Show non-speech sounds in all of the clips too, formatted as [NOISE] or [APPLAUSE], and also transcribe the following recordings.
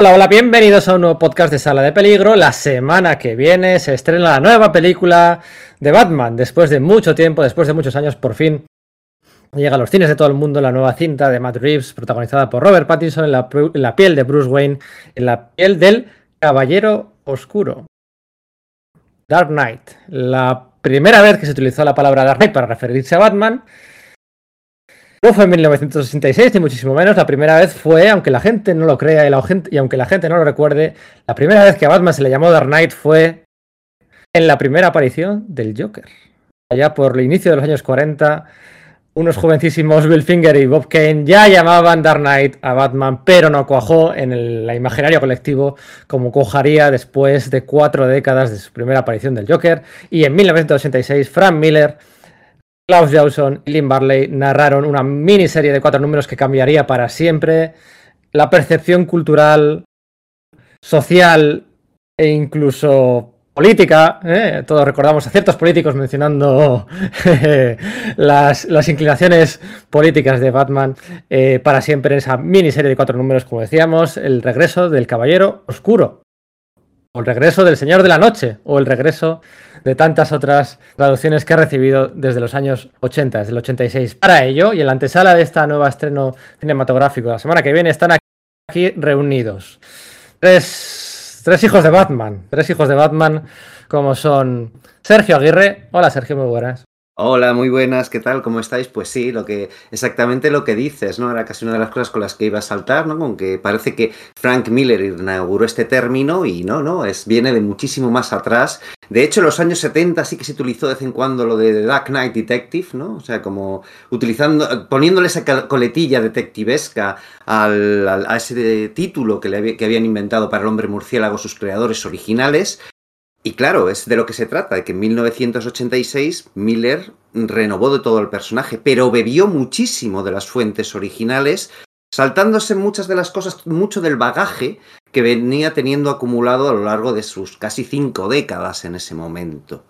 Hola, hola, bienvenidos a un nuevo podcast de Sala de Peligro. La semana que viene se estrena la nueva película de Batman. Después de mucho tiempo, después de muchos años, por fin llega a los cines de todo el mundo la nueva cinta de Matt Reeves, protagonizada por Robert Pattinson en la, piel de Bruce Wayne, en la piel del Caballero Oscuro. Dark Knight. La primera vez que se utilizó la palabra Dark Knight para referirse a Batman no fue en 1966, ni muchísimo menos. La primera vez fue, aunque la gente no lo crea y, aunque la gente no lo recuerde, la primera vez que a Batman se le llamó Dark Knight fue en la primera aparición del Joker. Allá por el inicio de los años 40, unos jovencísimos Bill Finger y Bob Kane ya llamaban Dark Knight a Batman, pero no cuajó en el imaginario colectivo como cuajaría después de cuatro décadas de su primera aparición del Joker. Y en 1986, Frank Miller Klaus Jawson y Lynn Barley narraron una miniserie de cuatro números que cambiaría para siempre la percepción cultural, social e incluso política. ¿eh? Todos recordamos a ciertos políticos mencionando [LAUGHS] las, las, inclinaciones políticas de Batman eh, para siempre en esa miniserie de cuatro números, como decíamos, el regreso del Caballero Oscuro, o el regreso del Señor de la Noche, o el regreso de tantas otras traducciones que ha recibido desde los años 80, desde el 86. Para ello, y en la antesala de esta nueva estreno cinematográfico la semana que viene, están aquí reunidos tres, tres hijos de Batman, tres hijos de Batman como son Sergio Aguirre. Hola Sergio, muy buenas. Hola, muy buenas, ¿qué tal? ¿Cómo estáis? Pues sí, lo que exactamente lo que dices, ¿no? Era casi una de las cosas con las que iba a saltar, ¿no? Con que parece que Frank Miller inauguró este término y no, no, es viene de muchísimo más atrás. De hecho, en los años 70 sí que se utilizó de vez en cuando lo de Dark Knight Detective, ¿no? O sea, como utilizando, poniéndole esa coletilla detectivesca al, al, a ese título que, le, que habían inventado para el hombre murciélago sus creadores originales, y claro, es de lo que se trata, de que en 1986 Miller renovó de todo el personaje, pero bebió muchísimo de las fuentes originales, saltándose muchas de las cosas, mucho del bagaje que venía teniendo acumulado a lo largo de sus casi cinco décadas en ese momento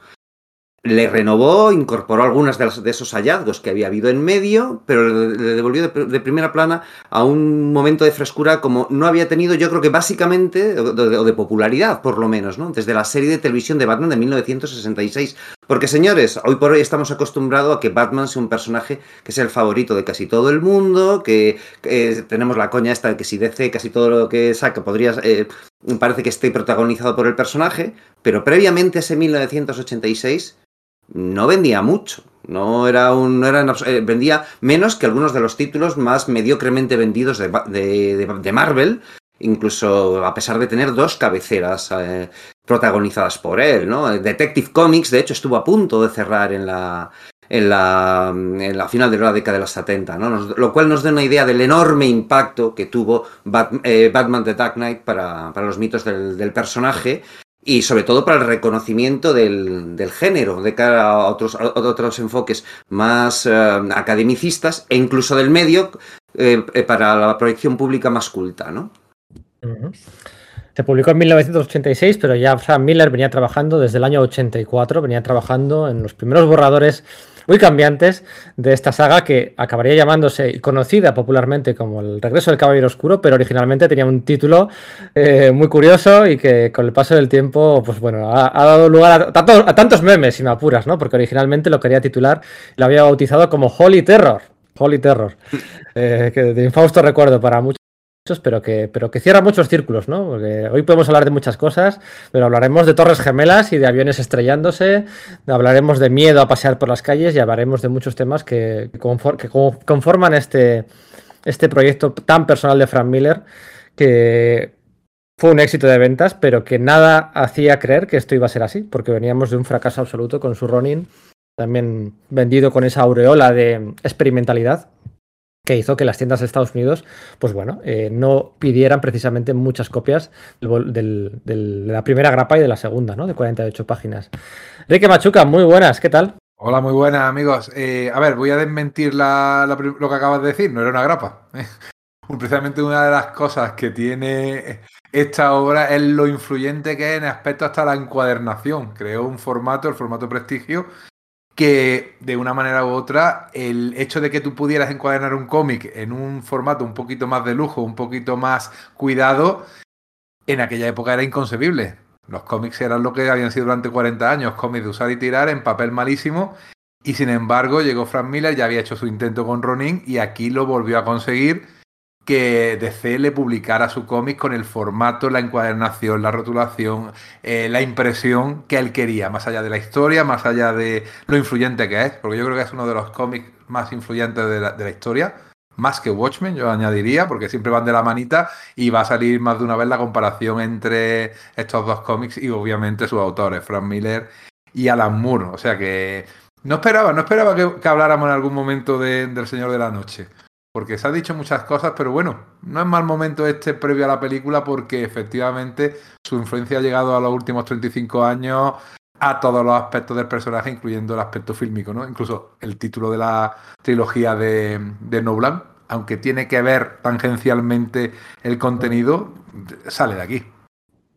le renovó, incorporó algunas de, esos hallazgos que había habido en medio, pero le, devolvió de, primera plana a un momento de frescura como no había tenido, yo creo que básicamente, o de, popularidad por lo menos, ¿no? Desde la serie de televisión de Batman de 1966. Porque señores, hoy por hoy estamos acostumbrados a que Batman sea un personaje que es el favorito de casi todo el mundo, que, que tenemos la coña esta de que si DC casi todo lo que saca podría... Eh, parece que esté protagonizado por el personaje, pero previamente a ese 1986 no vendía mucho. No era un. No era, eh, vendía menos que algunos de los títulos más mediocremente vendidos de, de, de Marvel. Incluso a pesar de tener dos cabeceras eh, protagonizadas por él, ¿no? Detective Comics, de hecho, estuvo a punto de cerrar en la. En la, en la final de la década de los 70, ¿no? Nos, lo cual nos da una idea del enorme impacto que tuvo Bat, eh, Batman The Dark Knight para, para los mitos del, del personaje y sobre todo para el reconocimiento del, del, género de cara a otros, a otros enfoques más eh, academicistas e incluso del medio eh, para la proyección pública más culta, ¿no? Se publicó en 1986, pero ya Frank Miller venía trabajando desde el año 84, venía trabajando en los primeros borradores muy cambiantes de esta saga que acabaría llamándose conocida popularmente como El regreso del Caballero Oscuro, pero originalmente tenía un título eh, muy curioso y que con el paso del tiempo, pues bueno, ha, ha dado lugar a, tanto, a, tantos memes, si me apuras, ¿no? Porque originalmente lo quería titular, lo había bautizado como Holy Terror. Holy Terror, eh, que de infausto recuerdo para muchos pero que, pero que cierra muchos círculos, ¿no? Porque hoy podemos hablar de muchas cosas, pero hablaremos de torres gemelas y de aviones estrellándose, hablaremos de miedo a pasear por las calles y hablaremos de muchos temas que, conforman este, este proyecto tan personal de Frank Miller, que fue un éxito de ventas, pero que nada hacía creer que esto iba a ser así, porque veníamos de un fracaso absoluto con su Ronin, también vendido con esa aureola de experimentalidad que hizo que las tiendas de Estados Unidos, pues bueno, eh, no pidieran precisamente muchas copias de la primera grapa y de la segunda, ¿no? De 48 páginas. Enrique Machuca, muy buenas, ¿qué tal? Hola, muy buenas, amigos. Eh, a ver, voy a desmentir lo que acabas de decir, no era una grapa. [LAUGHS] Precisamente una de las cosas que tiene esta obra es lo influyente que es en aspecto hasta la encuadernación. Creó un formato, el formato prestigio, que de una manera u otra el hecho de que tú pudieras encuadernar un cómic en un formato un poquito más de lujo, un poquito más cuidado, en aquella época era inconcebible. Los cómics eran lo que habían sido durante 40 años, cómics de usar y tirar en papel malísimo. Y sin embargo, llegó Frank Miller, ya había hecho su intento con Ronin y aquí lo volvió a conseguir que DC le publicara su cómic con el formato, la encuadernación, la rotulación, eh, la impresión que él quería, más allá de la historia, más allá de lo influyente que es, porque yo creo que es uno de los cómics más influyentes de la, de historia, más que Watchmen, yo añadiría, porque siempre van de la manita y va a salir más de una vez la comparación entre estos dos cómics y obviamente sus autores, Frank Miller y Alan Moore. O sea que no esperaba, no esperaba que, habláramos en algún momento del Señor de la Noche porque se ha dicho muchas cosas, pero bueno, no es mal momento este previo a la película porque efectivamente su influencia ha llegado a los últimos 35 años a todos los aspectos del personaje, incluyendo el aspecto fílmico, ¿no? Incluso el título de la trilogía de, de Nolan, aunque tiene que ver tangencialmente el contenido, sale de aquí.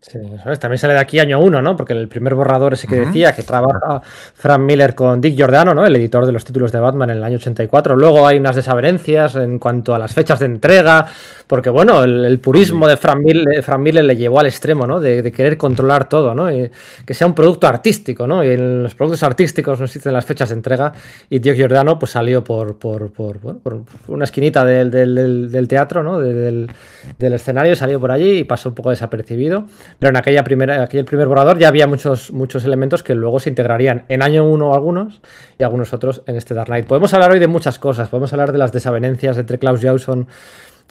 Sí, ¿sabes? También sale de aquí año uno, ¿no? Porque el primer borrador ese que decía que trabaja Frank Miller con Dick Giordano, ¿no? El editor de los títulos de Batman en el año 84. Luego hay unas desavenencias en cuanto a las fechas de entrega, porque bueno, el, purismo de Frank Miller, le llevó al extremo, ¿no? De, querer controlar todo, ¿no? Y que sea un producto artístico, ¿no? Y en los productos artísticos no existen las fechas de entrega y Dick Giordano pues salió por, por, por, por una esquinita del, del, del teatro, ¿no? Del, del escenario, salió por allí y pasó un poco desapercibido. Pero en aquella primera, aquel primer borrador ya había muchos, muchos elementos que luego se integrarían en año 1 algunos y algunos otros en este Dark Knight. Podemos hablar hoy de muchas cosas. Podemos hablar de las desavenencias entre Klaus Jawson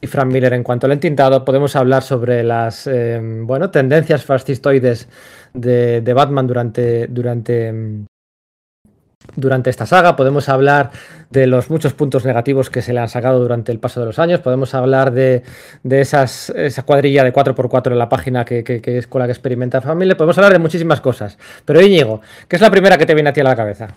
y Frank Miller en cuanto al entintado. Podemos hablar sobre las eh, bueno, tendencias fascistoides de, de Batman durante, durante durante esta saga. Podemos hablar de los muchos puntos negativos que se le han sacado durante el paso de los años. Podemos hablar de, esas, esa cuadrilla de 4x4 en la página que, es con la que experimenta familia. Podemos hablar de muchísimas cosas. Pero Íñigo, ¿qué es la primera que te viene a ti a la cabeza?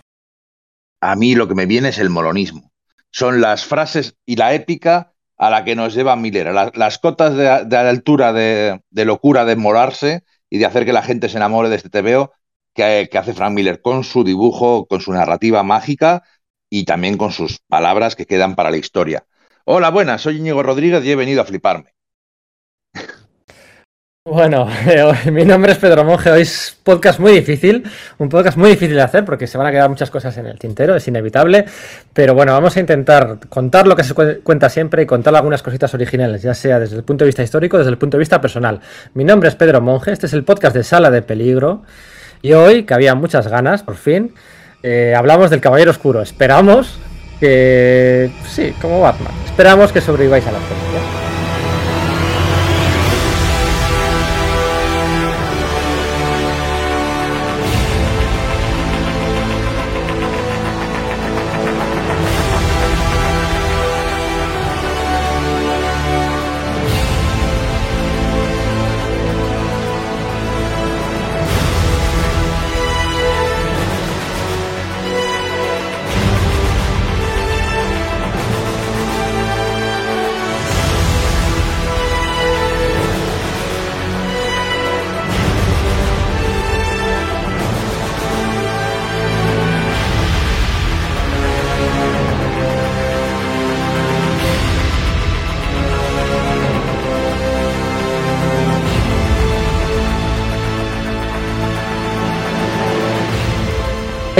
A mí lo que me viene es el molonismo. Son las frases y la épica a la que nos lleva Miller. Las, cotas de, altura de, de locura de molarse y de hacer que la gente se enamore de este TVO que, hace Frank Miller con su dibujo, con su narrativa mágica y también con sus palabras que quedan para la historia. Hola, buenas, soy Íñigo Rodríguez y he venido a fliparme. Bueno, [LAUGHS] mi nombre es Pedro Monge, hoy es podcast muy difícil, un podcast muy difícil de hacer porque se van a quedar muchas cosas en el tintero, es inevitable, pero bueno, vamos a intentar contar lo que se cuenta siempre y contar algunas cositas originales, ya sea desde el punto de vista histórico, desde el punto de vista personal. Mi nombre es Pedro Monge, este es el podcast de Sala de Peligro y hoy, que había muchas ganas, por fin, eh, hablamos del Caballero Oscuro. Esperamos que... Sí, como Batman. Esperamos que sobreviváis a la película.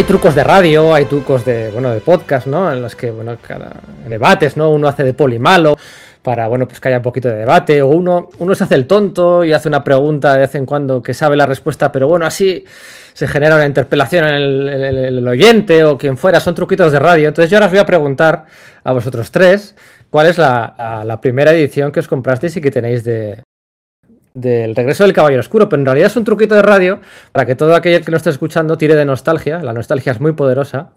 Trucos de radio, hay trucos de, bueno, de podcast, ¿no? En los que, bueno, cada debates, ¿no? Uno hace de poli malo para, bueno, pues que haya un poquito de debate, o uno, uno se hace el tonto y hace una pregunta de vez en cuando que sabe la respuesta, pero bueno, así se genera una interpelación en el, oyente o quien fuera, son truquitos de radio. Entonces yo ahora os voy a preguntar a vosotros tres cuál es la primera edición que os comprasteis y que tenéis de, del regreso del Caballero Oscuro, pero en realidad es un truquito de radio para que todo aquel que lo esté escuchando tire de nostalgia. La nostalgia es muy poderosa.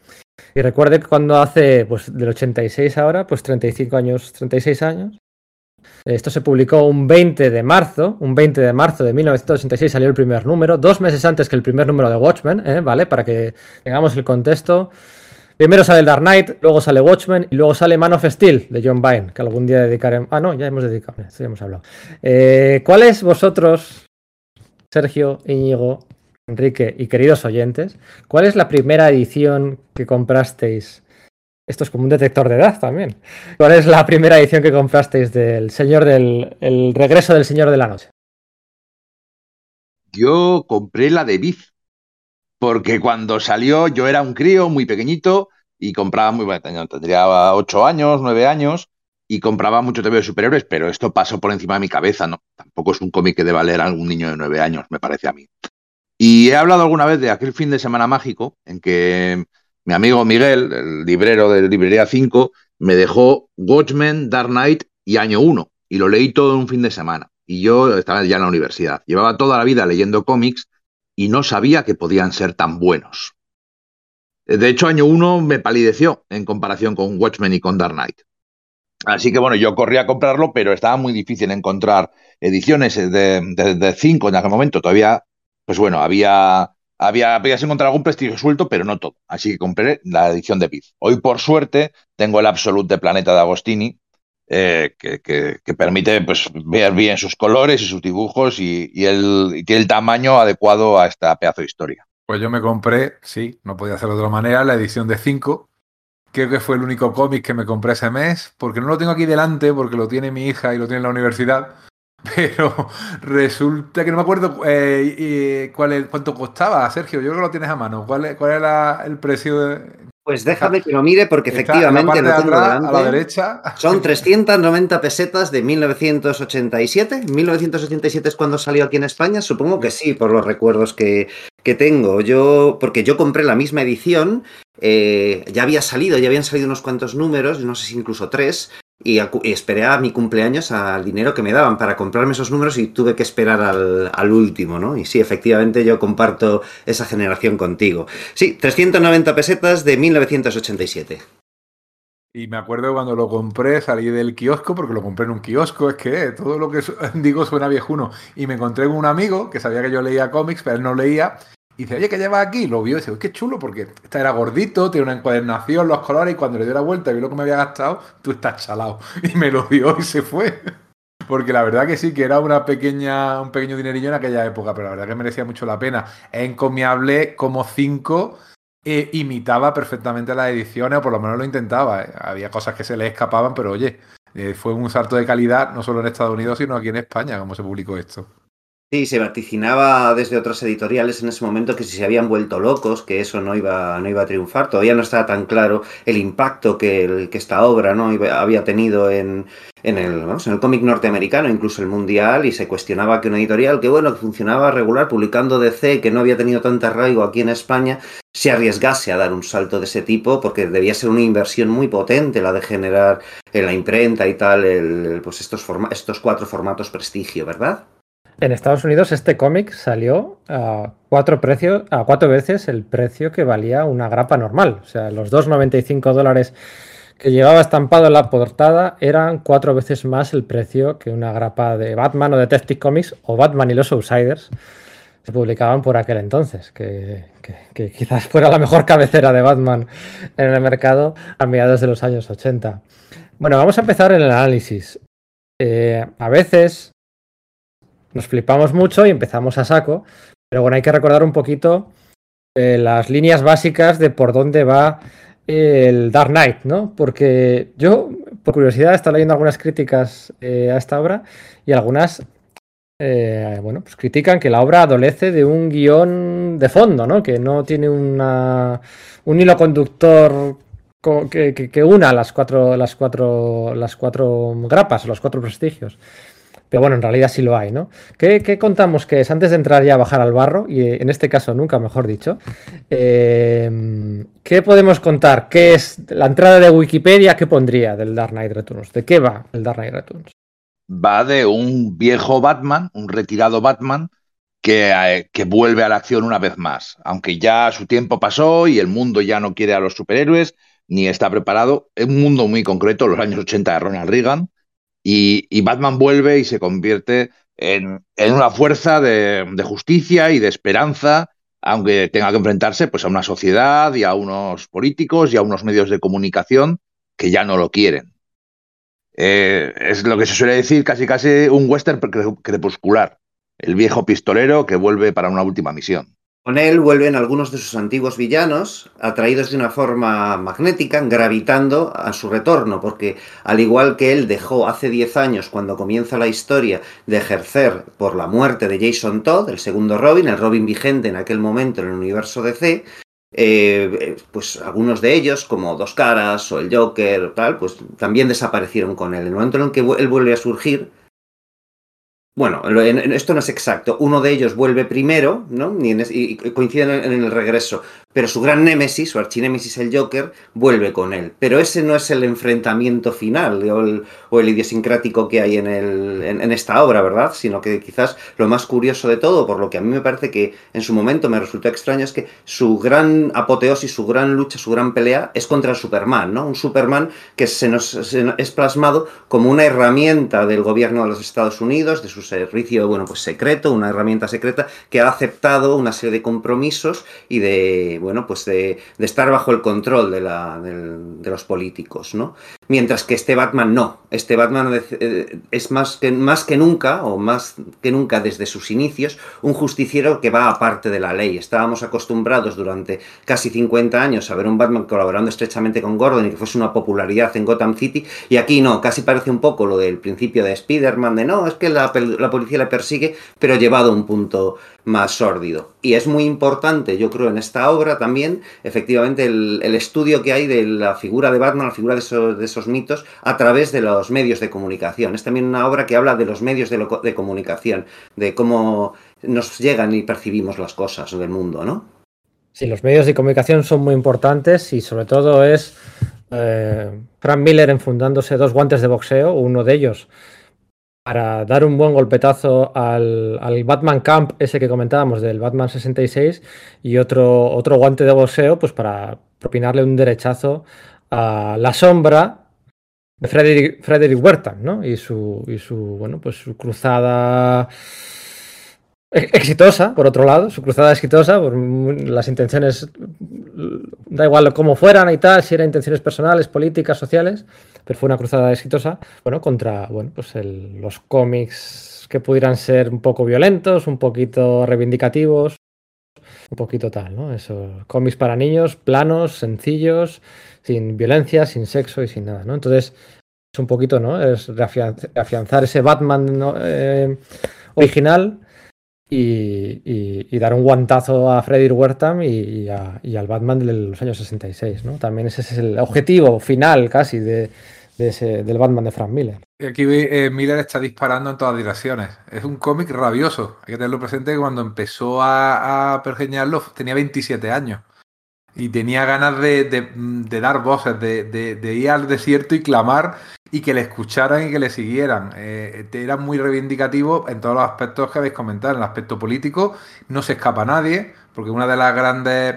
Y recuerde que cuando hace, pues del 86 ahora, pues 35 años, 36 años. Esto se publicó un 20 de marzo, un 20 de marzo de 1986 salió el primer número, dos meses antes que el primer número de Watchmen, ¿eh? ¿vale? Para que tengamos el contexto. Primero sale Dark Knight, luego sale Watchmen y luego sale Man of Steel de John Byrne, que algún día dedicaremos. Ah, no, ya hemos dedicado, ya hemos hablado. Eh, ¿Cuáles vosotros, Sergio, Íñigo, Enrique y queridos oyentes, cuál es la primera edición que comprasteis? Esto es como un detector de edad también. ¿Cuál es la primera edición que comprasteis del Señor del el regreso del Señor de la Noche? yo compré la de Biff, porque cuando salió yo era un crío muy pequeñito y compraba muy bueno, tendría ocho años, nueve años, y compraba mucho TV de superhéroes, pero esto pasó por encima de mi cabeza, ¿no? Tampoco es un cómic que deba leer a algún niño de nueve años, me parece a mí. Y he hablado alguna vez de aquel fin de semana mágico en que mi amigo Miguel, el librero de Librería 5, me dejó Watchmen, Dark Knight y Año 1, y lo leí todo en un fin de semana. Y yo estaba ya en la universidad. Llevaba toda la vida leyendo cómics y no sabía que podían ser tan buenos. De hecho, Año 1 me palideció en comparación con Watchmen y con Dark Knight. Así que bueno, yo corrí a comprarlo, pero estaba muy difícil encontrar ediciones de, cinco en aquel momento. Todavía, pues bueno, había, había, podías encontrar algún prestigio suelto, pero no todo. Así que compré la edición de Piz. Hoy, por suerte, tengo el Absolute de Planeta de Agostini, eh, que, permite pues, ver bien sus colores y sus dibujos y, el, tiene el tamaño adecuado a esta pedazo de historia. Pues yo me compré, sí, no podía hacerlo de otra manera, la edición de 5 creo que fue el único cómic que me compré ese mes, porque no lo tengo aquí delante, porque lo tiene mi hija y lo tiene en la universidad. [LAUGHS] Pero resulta que no me acuerdo eh, cuál cuánto costaba, Sergio. Yo creo que lo tienes a mano. ¿Cuál, cuál era el precio de, pues déjame que lo mire porque efectivamente lo tengo A la derecha. Son [LAUGHS] 390 pesetas de 1987. 1987 es cuando salió aquí en España. Supongo que sí, por los recuerdos que, que tengo. Yo, porque yo compré la misma edición. Eh, ya había salido, ya habían salido unos cuantos números, no sé si incluso tres, y, esperé a mi cumpleaños al dinero que me daban para comprarme esos números y tuve que esperar al, último, ¿no? Y sí, efectivamente yo comparto esa generación contigo. Sí, 390 pesetas de 1987. Y me acuerdo cuando lo compré, salí del kiosco, porque lo compré en un kiosco, es que todo lo que [LAUGHS] digo suena viejuno. Y me encontré con un amigo que sabía que yo leía cómics, pero él no leía, y dice, oye, ¿qué lleva aquí? Lo vio y dice, qué chulo, porque esta era gordito, tiene una encuadernación, los colores, y cuando le dio la vuelta y vio lo que me había gastado, tú estás chalado. [LAUGHS] Y me lo dio y se fue. Porque la verdad que sí, que era una pequeña, un pequeño dinerillo en aquella época, pero la verdad que merecía mucho la pena. Es encomiable como cinco eh, imitaba perfectamente las ediciones, o por lo menos lo intentaba. Eh. Había cosas que se le escapaban, pero oye, eh, fue un salto de calidad, no solo en Estados Unidos, sino aquí en España, como se publicó esto. Sí, se vaticinaba desde otras editoriales en ese momento que si se habían vuelto locos, que eso no iba, no iba a triunfar. Todavía no estaba tan claro el impacto que, esta obra ¿no? había tenido en, el, el cómic norteamericano, incluso el mundial, y se cuestionaba que una editorial que, bueno, que funcionaba regular, publicando DC, que no había tenido tanta arraigo aquí en España, se arriesgase a dar un salto de ese tipo, porque debía ser una inversión muy potente la de generar en la imprenta y tal, el, pues estos, estos cuatro formatos prestigio, ¿verdad? En Estados Unidos este cómic salió a cuatro a cuatro veces el precio que valía una grapa normal. O sea, los 2,95 dólares que llevaba estampado en la portada eran cuatro veces más el precio que una grapa de Batman o Detective Comics o Batman y los Outsiders se publicaban por aquel entonces, que, quizás fuera la mejor cabecera de Batman en el mercado a mediados de los años 80. Bueno, vamos a empezar el análisis. Eh, a veces nos flipamos mucho y empezamos a saco. Pero bueno, hay que recordar un poquito eh, las líneas básicas de por dónde va el Dark Knight, ¿no? Porque yo, por curiosidad, he estado leyendo algunas críticas eh, a esta obra y algunas, eh, bueno, pues critican que la obra adolece de un guion de fondo, ¿no? Que no tiene una, un hilo conductor que, que, una las cuatro, las cuatro, las cuatro grapas, los cuatro prestigios. Pero bueno, en realidad sí lo hay, ¿no? ¿Qué, contamos que es antes de entrar ya a bajar al barro? Y eh, en este caso nunca, mejor dicho. Eh, ¿Qué podemos contar? ¿Qué es la entrada de Wikipedia? ¿Qué pondría del Dark Knight Returns? ¿De qué va el Dark Knight Returns? Va de un viejo Batman, un retirado Batman, que, eh, que, vuelve a la acción una vez más. Aunque ya su tiempo pasó y el mundo ya no quiere a los superhéroes, ni está preparado. Es un mundo muy concreto, los años 80 de Ronald Reagan y, Batman vuelve y se convierte en, una fuerza de, justicia y de esperanza, aunque tenga que enfrentarse pues, a una sociedad y a unos políticos y a unos medios de comunicación que ya no lo quieren. Eh, es lo que se suele decir casi casi un western crepuscular, el viejo pistolero que vuelve para una última misión. Con él vuelven algunos de sus antiguos villanos, atraídos de una forma magnética, gravitando a su retorno, porque al igual que él dejó hace 10 años, cuando comienza la historia, de ejercer por la muerte de Jason Todd, el segundo Robin, el Robin vigente en aquel momento en el universo DC, eh, pues algunos de ellos, como Dos Caras o el Joker, tal, pues también desaparecieron con él. En el momento en que él vuelve a surgir, bueno, esto no es exacto. Uno de ellos vuelve primero, ¿no? Y, coinciden en el regreso pero su gran némesis, su archinémesis el Joker, vuelve con él. Pero ese no es el enfrentamiento final o el, idiosincrático que hay en, el, en, esta obra, ¿verdad? Sino que quizás lo más curioso de todo, por lo que a mí me parece que en su momento me resultó extraño, es que su gran apoteosis, su gran lucha, su gran pelea es contra el Superman, ¿no? Un Superman que se nos, es plasmado como una herramienta del gobierno de los Estados Unidos, de su servicio, bueno, pues secreto, una herramienta secreta que ha aceptado una serie de compromisos y de bueno, pues de, estar bajo el control de, la, de, los políticos, ¿no? Mientras que este Batman no. Este Batman eh, es más que, más que nunca, o más que nunca desde sus inicios, un justiciero que va aparte de la ley. Estábamos acostumbrados durante casi 50 años a ver un Batman colaborando estrechamente con Gordon y que fuese una popularidad en Gotham City, y aquí no, casi parece un poco lo del principio de Spider-Man, de no, es que la, la policía le persigue, pero llevado a un punto más sórdido. Y es muy importante, yo creo, en esta obra también, efectivamente, el, estudio que hay de la figura de Batman, la figura de esos, mitos, a través de los medios de comunicación. Es también una obra que habla de los medios de, comunicación, de cómo nos llegan y percibimos las cosas del mundo, ¿no? Sí, los medios de comunicación son muy importantes y sobre todo es eh, Frank Miller enfundándose dos guantes de boxeo, uno de ellos para dar un buen golpetazo al, Batman Camp, ese que comentábamos del Batman 66, y otro, otro guante de boxeo, pues para propinarle un derechazo a la sombra de Frederick, Frederick Huerta, ¿no? Y su, y su, bueno, pues su cruzada exitosa, por otro lado, su cruzada exitosa, por las intenciones, da igual cómo fueran y tal, si eran intenciones personales, políticas, sociales, pero fue una cruzada exitosa, bueno, contra, bueno, pues los cómics que pudieran ser un poco violentos, un poquito reivindicativos, un poquito tal, ¿no? Esos cómics para niños, planos, sencillos, sin violencia, sin sexo y sin nada, ¿no? Entonces, es un poquito, ¿no? Es reafianzar ese Batman eh, original y, dar un guantazo a Freddy Wertham y, al Batman de los años 66. ¿no? También ese es el objetivo final casi de, ese, del Batman de Frank Miller. Aquí eh, Miller está disparando en todas direcciones. Es un cómic rabioso. Hay que tenerlo presente que cuando empezó a, a pergeñarlo tenía 27 años. Y tenía ganas de, dar voces, de, ir al desierto y clamar y que le escucharan y que le siguieran. Eh, era muy reivindicativo en todos los aspectos que habéis comentado. En el aspecto político no se escapa nadie, porque una de las grandes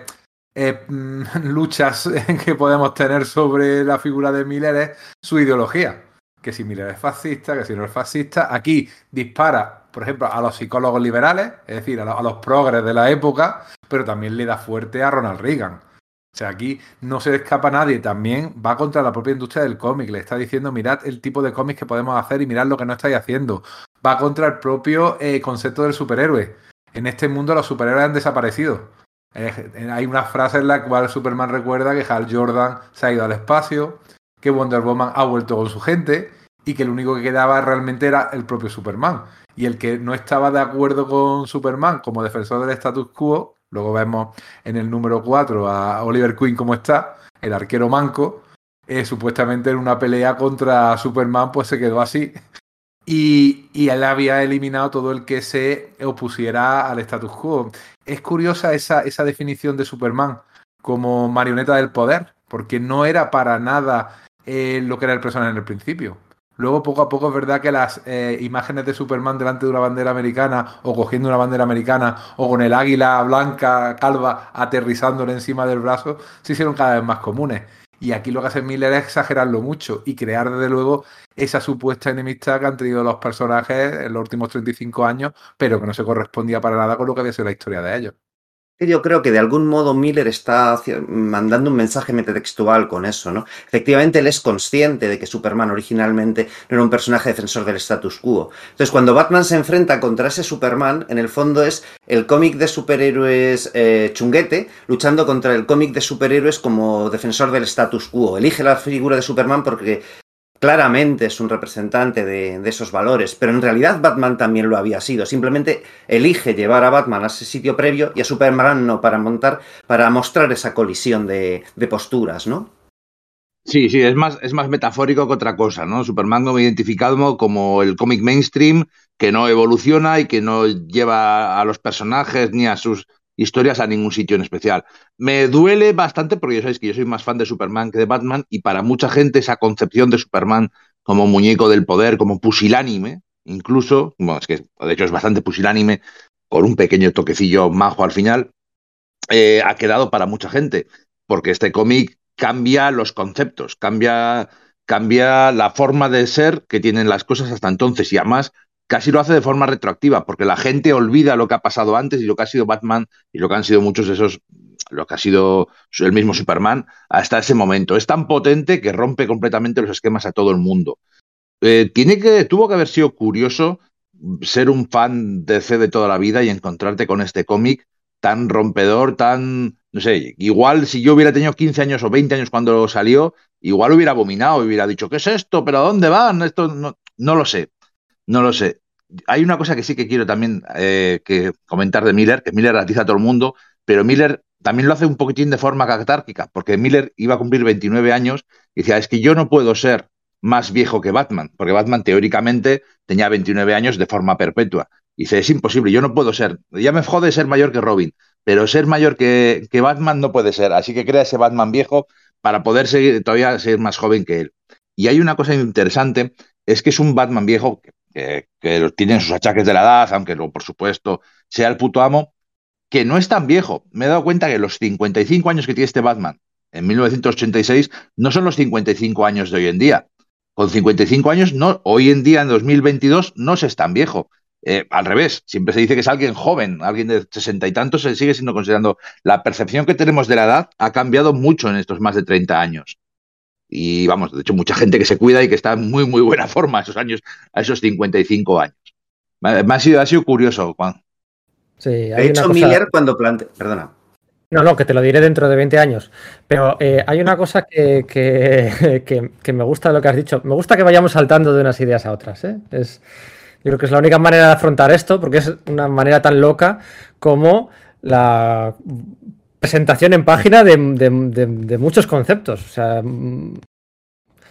eh, [LAUGHS] luchas [LAUGHS] que podemos tener sobre la figura de Miller es su ideología. Que si Miller es fascista, que si no es fascista. Aquí dispara, por ejemplo, a los psicólogos liberales, es decir, a los progres de la época, pero también le da fuerte a Ronald Reagan. O sea, aquí no se le escapa nadie. También va contra la propia industria del cómic. Le está diciendo, mirad el tipo de cómics que podemos hacer y mirad lo que no estáis haciendo. Va contra el propio eh, concepto del superhéroe. En este mundo los superhéroes han desaparecido. Eh, hay una frase en la cual Superman recuerda que Hal Jordan se ha ido al espacio, que Wonder Woman ha vuelto con su gente y que lo único que quedaba realmente era el propio Superman. Y el que no estaba de acuerdo con Superman como defensor del status quo Luego vemos en el número 4 a Oliver Queen como está, el arquero manco. Eh, supuestamente en una pelea contra Superman, pues se quedó así. Y, él había eliminado todo el que se opusiera al status quo. Es curiosa esa, esa definición de Superman como marioneta del poder, porque no era para nada eh, lo que era el personaje en el principio. Luego, poco a poco, es verdad que las eh, imágenes de Superman delante de una bandera americana, o cogiendo una bandera americana, o con el águila blanca calva aterrizándole encima del brazo, se hicieron cada vez más comunes. Y aquí lo que hace Miller es exagerarlo mucho y crear, desde luego, esa supuesta enemistad que han tenido los personajes en los últimos 35 años, pero que no se correspondía para nada con lo que había sido la historia de ellos. Yo creo que de algún modo Miller está mandando un mensaje metatextual con eso, ¿no? Efectivamente, él es consciente de que Superman originalmente no era un personaje defensor del status quo. Entonces, cuando Batman se enfrenta contra ese Superman, en el fondo es el cómic de superhéroes eh, chunguete luchando contra el cómic de superhéroes como defensor del status quo. Elige la figura de Superman porque claramente es un representante de, esos valores, pero en realidad Batman también lo había sido. Simplemente elige llevar a Batman a ese sitio previo y a Superman no para montar, para mostrar esa colisión de, posturas, ¿no? Sí, sí, es más, es más metafórico que otra cosa, ¿no? Superman como identificado como el cómic mainstream que no evoluciona y que no lleva a los personajes ni a sus historias a ningún sitio en especial. Me duele bastante porque ya sabéis que yo soy más fan de Superman que de Batman y para mucha gente esa concepción de Superman como muñeco del poder, como pusilánime, incluso, bueno, es que de hecho es bastante pusilánime, con un pequeño toquecillo majo al final, eh, ha quedado para mucha gente, porque este cómic cambia los conceptos, cambia, cambia la forma de ser que tienen las cosas hasta entonces y además casi lo hace de forma retroactiva, porque la gente olvida lo que ha pasado antes y lo que ha sido Batman y lo que han sido muchos de esos, lo que ha sido el mismo Superman hasta ese momento. Es tan potente que rompe completamente los esquemas a todo el mundo. Eh, tiene que, tuvo que haber sido curioso ser un fan de C de toda la vida y encontrarte con este cómic tan rompedor, tan, no sé, igual si yo hubiera tenido 15 años o 20 años cuando salió, igual hubiera abominado, hubiera dicho, ¿qué es esto? ¿Pero a dónde van? Esto no lo sé. No lo sé. Hay una cosa que sí que quiero también eh, que comentar de Miller, que Miller ratiza a todo el mundo, pero Miller también lo hace un poquitín de forma catárquica, porque Miller iba a cumplir 29 años y decía, es que yo no puedo ser más viejo que Batman, porque Batman teóricamente tenía 29 años de forma perpetua. Y dice, es imposible, yo no puedo ser, ya me jode ser mayor que Robin, pero ser mayor que, que Batman no puede ser, así que crea ese Batman viejo para poder seguir, todavía ser más joven que él. Y hay una cosa interesante, es que es un Batman viejo, que, tienen sus achaques de la edad, aunque luego, por supuesto, sea el puto amo, que no es tan viejo. Me he dado cuenta que los 55 años que tiene este Batman en 1986 no son los 55 años de hoy en día. Con 55 años, no, hoy en día, en 2022, no se es tan viejo. Eh, al revés, siempre se dice que es alguien joven, alguien de sesenta y tantos, se sigue siendo considerando. La percepción que tenemos de la edad ha cambiado mucho en estos más de 30 años. Y vamos, de hecho, mucha gente que se cuida y que está en muy, muy buena forma a esos años, a esos 55 años. Me ha sido, ha sido curioso, Juan. Sí, hay de hecho, Miller cuando plantea. Perdona. No, no, que te lo diré dentro de 20 años. Pero eh, hay una cosa [LAUGHS] que, que, me gusta de lo que has dicho. Me gusta que vayamos saltando de unas ideas a otras. ¿eh? Es, yo creo que es la única manera de afrontar esto, porque es una manera tan loca como la presentación en página de, muchos conceptos.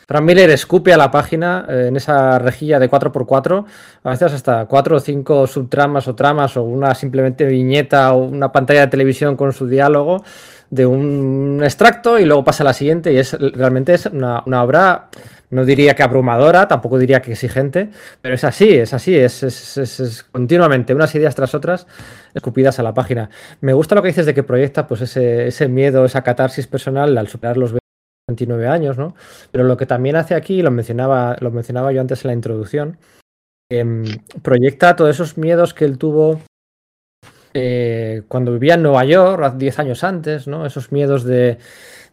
Frank Miller escupe a la página eh, en esa rejilla de 4x4, a veces hasta 4 o 5 subtramas o tramas o una simplemente viñeta o una pantalla de televisión con su diálogo de un extracto y luego pasa a la siguiente y es realmente es una, obra no diría que abrumadora, tampoco diría que exigente, pero es así, es así, es, es, continuamente unas ideas tras otras escupidas a la página. Me gusta lo que dices de que proyecta pues ese, ese miedo, esa catarsis personal al superar los 29 años, ¿no? Pero lo que también hace aquí, lo mencionaba, lo mencionaba yo antes en la introducción, em, proyecta todos esos miedos que él tuvo eh, cuando vivía en Nueva York, 10 años antes, ¿no? Esos miedos de,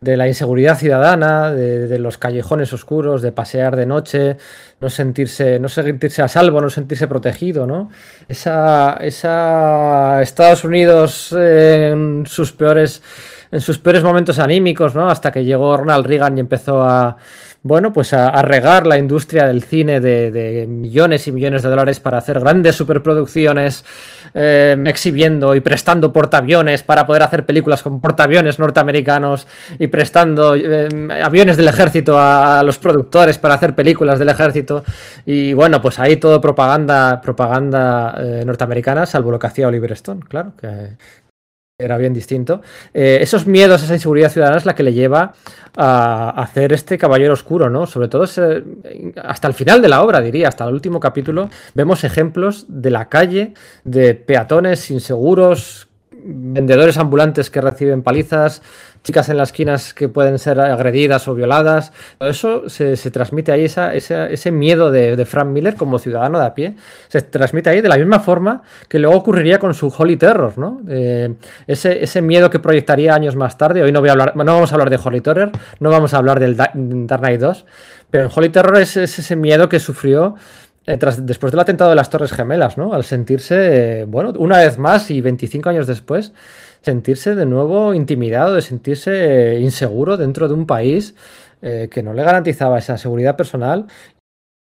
la inseguridad ciudadana, de, los callejones oscuros, de pasear de noche, no sentirse, no sentirse a salvo, no sentirse protegido, ¿no? Esa, esa Estados Unidos en sus peores, en sus peores momentos anímicos, ¿no? Hasta que llegó Ronald Reagan y empezó a bueno, pues a, regar la industria del cine de, millones y millones de dólares para hacer grandes superproducciones, eh, exhibiendo y prestando portaaviones para poder hacer películas con portaaviones norteamericanos y prestando eh, aviones del ejército a, los productores para hacer películas del ejército. Y bueno, pues ahí todo propaganda, propaganda eh, norteamericana, salvo lo que hacía Oliver Stone, claro, que, era bien distinto. Eh, esos miedos, esa inseguridad ciudadana es la que le lleva a hacer este caballero oscuro, ¿no? Sobre todo hasta el final de la obra, diría, hasta el último capítulo, vemos ejemplos de la calle, de peatones inseguros, vendedores ambulantes que reciben palizas, chicas en las esquinas que pueden ser agredidas o violadas. Eso se, transmite ahí, esa, ese miedo de, Frank Miller como ciudadano de a pie, se transmite ahí de la misma forma que luego ocurriría con su Holy Terror, ¿no? Eh, ese, ese, miedo que proyectaría años más tarde. Hoy no, voy a hablar, no vamos a hablar de Holy Terror, no vamos a hablar del Dark Knight 2, pero en Holy Terror es, ese miedo que sufrió. Eh, después del atentado de las Torres Gemelas, ¿no? Al sentirse, bueno, una vez más y 25 años después, sentirse de nuevo intimidado, de sentirse inseguro dentro de un país eh, que no le garantizaba esa seguridad personal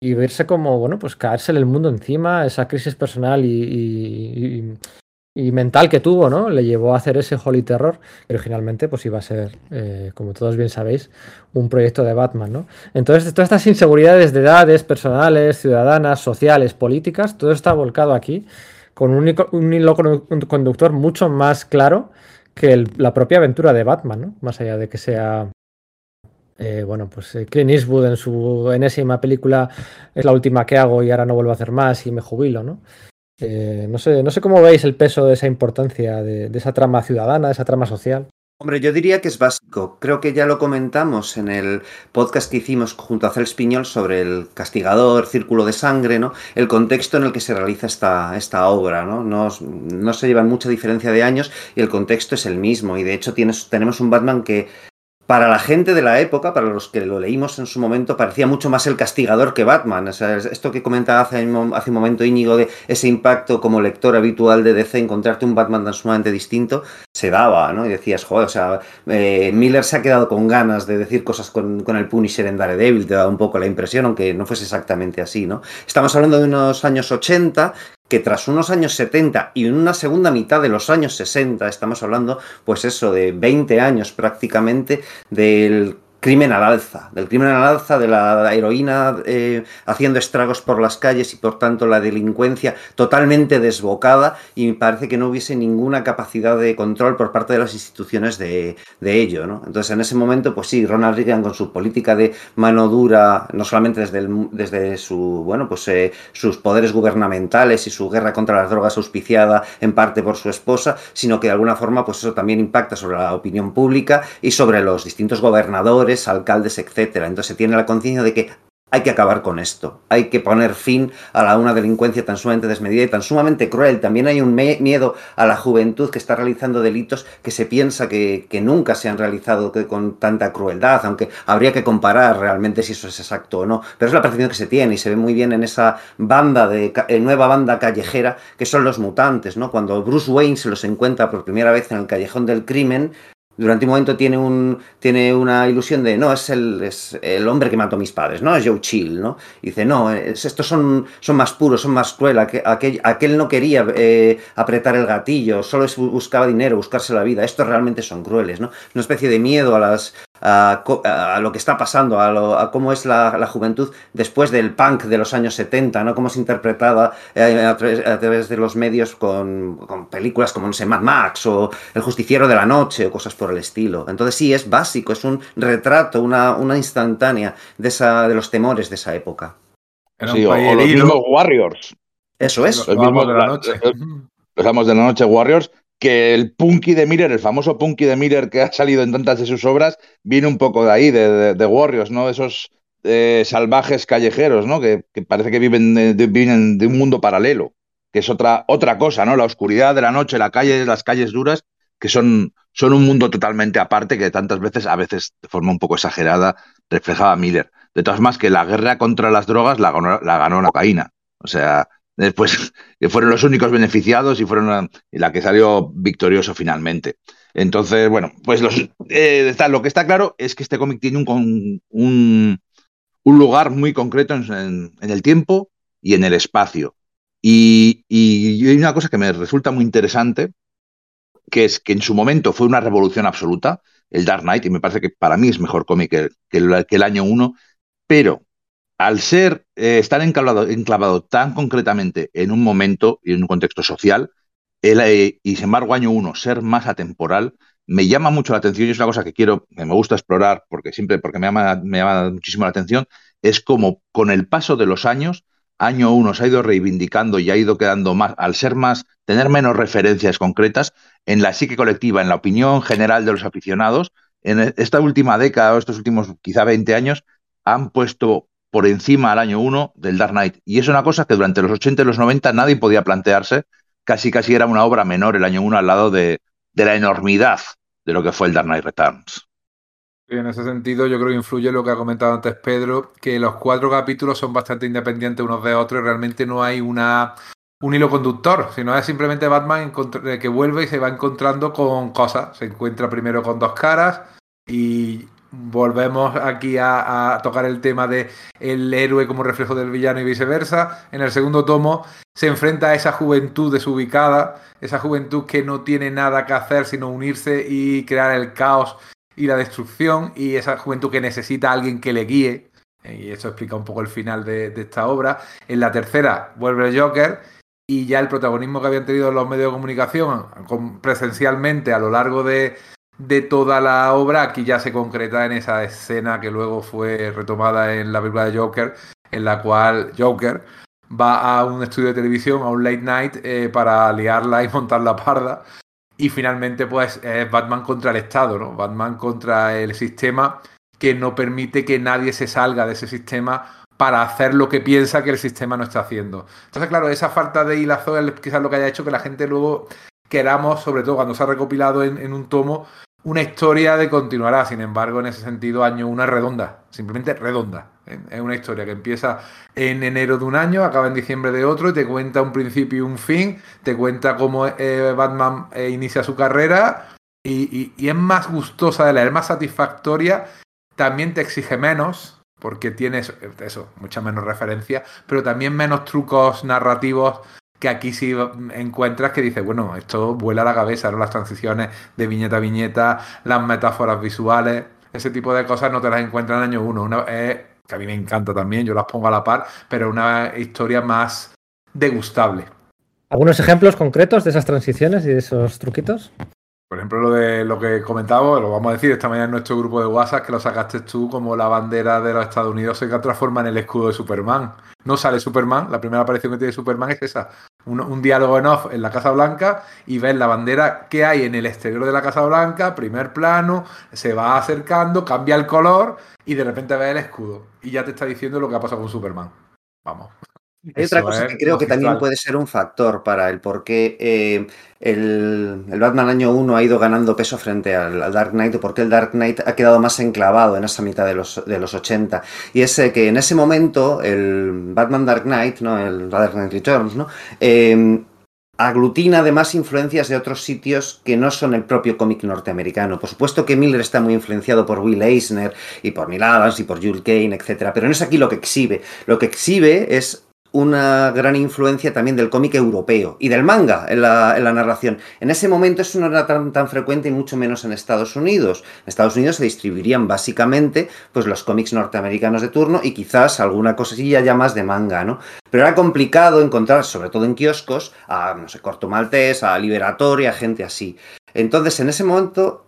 y verse como, bueno, pues caerse el mundo encima, esa crisis personal y, mental que tuvo, ¿no? Le llevó a hacer ese Holy Terror, que originalmente pues iba a ser, eh, como todos bien sabéis, un proyecto de Batman, ¿no? Entonces, todas estas inseguridades de edades personales, ciudadanas, sociales, políticas, todo está volcado aquí con un, un hilo conductor mucho más claro que la propia aventura de Batman, ¿no? Más allá de que sea eh, bueno, pues eh, Clint Eastwood en su enésima película es la última que hago y ahora no vuelvo a hacer más y me jubilo, ¿no? Eh, no, sé, no sé cómo veis el peso de esa importancia, de, esa trama ciudadana, de esa trama social. Hombre, yo diría que es básico. Creo que ya lo comentamos en el podcast que hicimos junto a Cel Piñol sobre el castigador, círculo de sangre, ¿no? El contexto en el que se realiza esta, esta obra, ¿no? ¿no? No, se llevan mucha diferencia de años y el contexto es el mismo. Y de hecho tienes, tenemos un Batman que para la gente de la época, para los que lo leímos en su momento, parecía mucho más el castigador que Batman. O sea, esto que comentaba hace, un momento Íñigo de ese impacto como lector habitual de DC, encontrarte un Batman tan sumamente distinto, se daba, ¿no? Y decías, joder, o sea, eh, Miller se ha quedado con ganas de decir cosas con, con, el Punisher en Daredevil, te da un poco la impresión, aunque no fuese exactamente así, ¿no? Estamos hablando de unos años 80, que tras unos años 70 y una segunda mitad de los años 60, estamos hablando, pues eso, de 20 años prácticamente, del crimen al alza, del crimen al alza, de la heroína eh, haciendo estragos por las calles y por tanto la delincuencia totalmente desbocada y parece que no hubiese ninguna capacidad de control por parte de las instituciones de, ello. ¿no? Entonces en ese momento, pues sí, Ronald Reagan con su política de mano dura, no solamente desde, desde su, bueno, pues, eh, sus poderes gubernamentales y su guerra contra las drogas auspiciada en parte por su esposa, sino que de alguna forma pues eso también impacta sobre la opinión pública y sobre los distintos gobernadores alcaldes, etcétera. Entonces se tiene la conciencia de que hay que acabar con esto, hay que poner fin a la, una delincuencia tan sumamente desmedida y tan sumamente cruel. También hay un miedo a la juventud que está realizando delitos que se piensa que, nunca se han realizado con tanta crueldad, aunque habría que comparar realmente si eso es exacto o no. Pero es la percepción que se tiene y se ve muy bien en esa banda de eh, nueva banda callejera que son los mutantes, ¿no? Cuando Bruce Wayne se los encuentra por primera vez en el callejón del crimen, durante un momento tiene, un, tiene una ilusión de, no, es el, es el hombre que mató a mis padres, ¿no? Es Joe Chill, ¿no? Dice, no, estos son, son más puros, son más crueles, aquel, aquel, no quería eh, apretar el gatillo, solo buscaba dinero, buscarse la vida, estos realmente son crueles, ¿no? Una especie de miedo a las, a, lo que está pasando, a, cómo es la, juventud después del punk de los años 70, ¿no? Cómo es interpretada eh, a, través, de los medios con, películas como, no sé, Mad Max o El Justiciero de la Noche o cosas por el estilo. Entonces sí, es básico, es un retrato, una, una instantánea de, esa, de los temores de esa época. Sí, o, los mismos Warriors. Eso es. Los, amos de la noche. Los amos de la noche Warriors que el Punky de Miller, el famoso Punky de Miller que ha salido en tantas de sus obras, viene un poco de ahí, de, de, Warriors, ¿no? Esos eh, salvajes callejeros, ¿no? Que, parece que viven de, viven de un mundo paralelo, que es otra, otra cosa, ¿no? La oscuridad de la noche, la calle, las calles duras, que son, son un mundo totalmente aparte que tantas veces, a veces de forma un poco exagerada, reflejaba Miller. De todas maneras, que la guerra contra las drogas la ganó la, ganó la cocaína. O sea, después [LAUGHS] fueron los únicos beneficiados y fueron la, que salió victorioso finalmente. Entonces, bueno, pues eh, lo que está claro es que este cómic tiene un, un, lugar muy concreto en, el tiempo y en el espacio. Y, y, hay una cosa que me resulta muy interesante, que es que en su momento fue una revolución absoluta, el Dark Knight, y me parece que para mí es mejor cómic que, el, que el año 1, pero al ser, eh, estar enclavado, tan concretamente en un momento y en un contexto social, eh, y sin embargo año uno ser más atemporal, me llama mucho la atención y es una cosa que quiero, me gusta explorar porque siempre, porque me llama, me llama muchísimo la atención, es como con el paso de los años año uno se ha ido reivindicando y ha ido quedando más, al ser más, tener menos referencias concretas en la psique colectiva, en la opinión general de los aficionados, en esta última década o estos últimos quizá 20 años, han puesto por encima al año 1 del Dark Knight. Y es una cosa que durante los 80 y los 90 nadie podía plantearse, casi casi era una obra menor el año 1 al lado de, de la enormidad de lo que fue el Dark Knight Returns. en ese sentido, yo creo que influye lo que ha comentado antes Pedro, que los cuatro capítulos son bastante independientes unos de otros y realmente no hay una, un hilo conductor, sino es simplemente Batman que vuelve y se va encontrando con cosas. Se encuentra primero con dos caras y volvemos aquí a, tocar el tema de el héroe como reflejo del villano y viceversa. En el segundo tomo se enfrenta a esa juventud desubicada, esa juventud que no tiene nada que hacer sino unirse y crear el caos y la destrucción, y esa juventud que necesita a alguien que le guíe. Y eso explica un poco el final de, de esta obra. En la tercera vuelve el Joker y ya el protagonismo que habían tenido los medios de comunicación presencialmente a lo largo de, de toda la obra, aquí ya se concreta en esa escena que luego fue retomada en la película de Joker, en la cual Joker va a un estudio de televisión, a un late night, eh, para liarla y montar la parda. Y finalmente, pues, es Batman contra el Estado, ¿no? Batman contra el sistema que no permite que nadie se salga de ese sistema para hacer lo que piensa que el sistema no está haciendo. Entonces, claro, esa falta de hilazo es quizás lo que haya hecho que la gente luego queramos, sobre todo cuando se ha recopilado en un tomo, una historia de continuará. Sin embargo, en ese sentido, año una redonda, simplemente redonda. Es una historia que empieza en enero de un año, acaba en diciembre de otro, y te cuenta un principio y un fin, te cuenta cómo eh, Batman eh, inicia su carrera y, es más gustosa de leer, más satisfactoria, también te exige menos, porque tienes eso, mucha menos referencia, pero también menos trucos narrativos que aquí sí encuentras que dices, bueno, esto vuela a la cabeza. Las transiciones de viñeta a viñeta, las metáforas visuales, ese tipo de cosas no te las encuentras en año uno. Una, que a mí me encanta también, yo las pongo a la par, pero una historia más degustable. ¿Algunos ejemplos concretos de esas transiciones y de esos truquitos? Por ejemplo, lo de lo que comentamos, lo vamos a decir esta mañana en nuestro grupo de WhatsApp, que lo sacaste tú como la bandera de los Estados Unidos se transforma en el escudo de Superman. No sale Superman, la primera aparición que tiene Superman es esa. Un, diálogo en off en la Casa Blanca y ves la bandera que hay en el exterior de la Casa Blanca, primer plano, se va acercando, cambia el color y de repente ves el escudo. Y ya te está diciendo lo que ha pasado con Superman. Vamos. Hay otra cosa que creo que también puede ser un factor para el por qué eh, el, Batman año 1 ha ido ganando peso frente al, Dark Knight o por qué el Dark Knight ha quedado más enclavado en esa mitad de los, de los 80. Y es eh, que en ese momento el Batman Dark Knight, ¿no? el Dark Knight Returns, ¿no? Eh, aglutina además influencias de otros sitios que no son el propio cómic norteamericano. Por supuesto que Miller está muy influenciado por Will Eisner y por Neil Adams y por Jules Kane, etc. Pero no es aquí lo que exhibe. Lo que exhibe es una gran influencia también del cómic europeo y del manga en la, narración. En ese momento eso no era tan, tan, frecuente y mucho menos en Estados Unidos. En Estados Unidos se distribuirían básicamente pues, los cómics norteamericanos de turno y quizás alguna cosilla ya más de manga, ¿no? Pero era complicado encontrar, sobre todo en kioscos, a, no sé, Corto Maltés, a Liberatoria, gente así. Entonces, en ese momento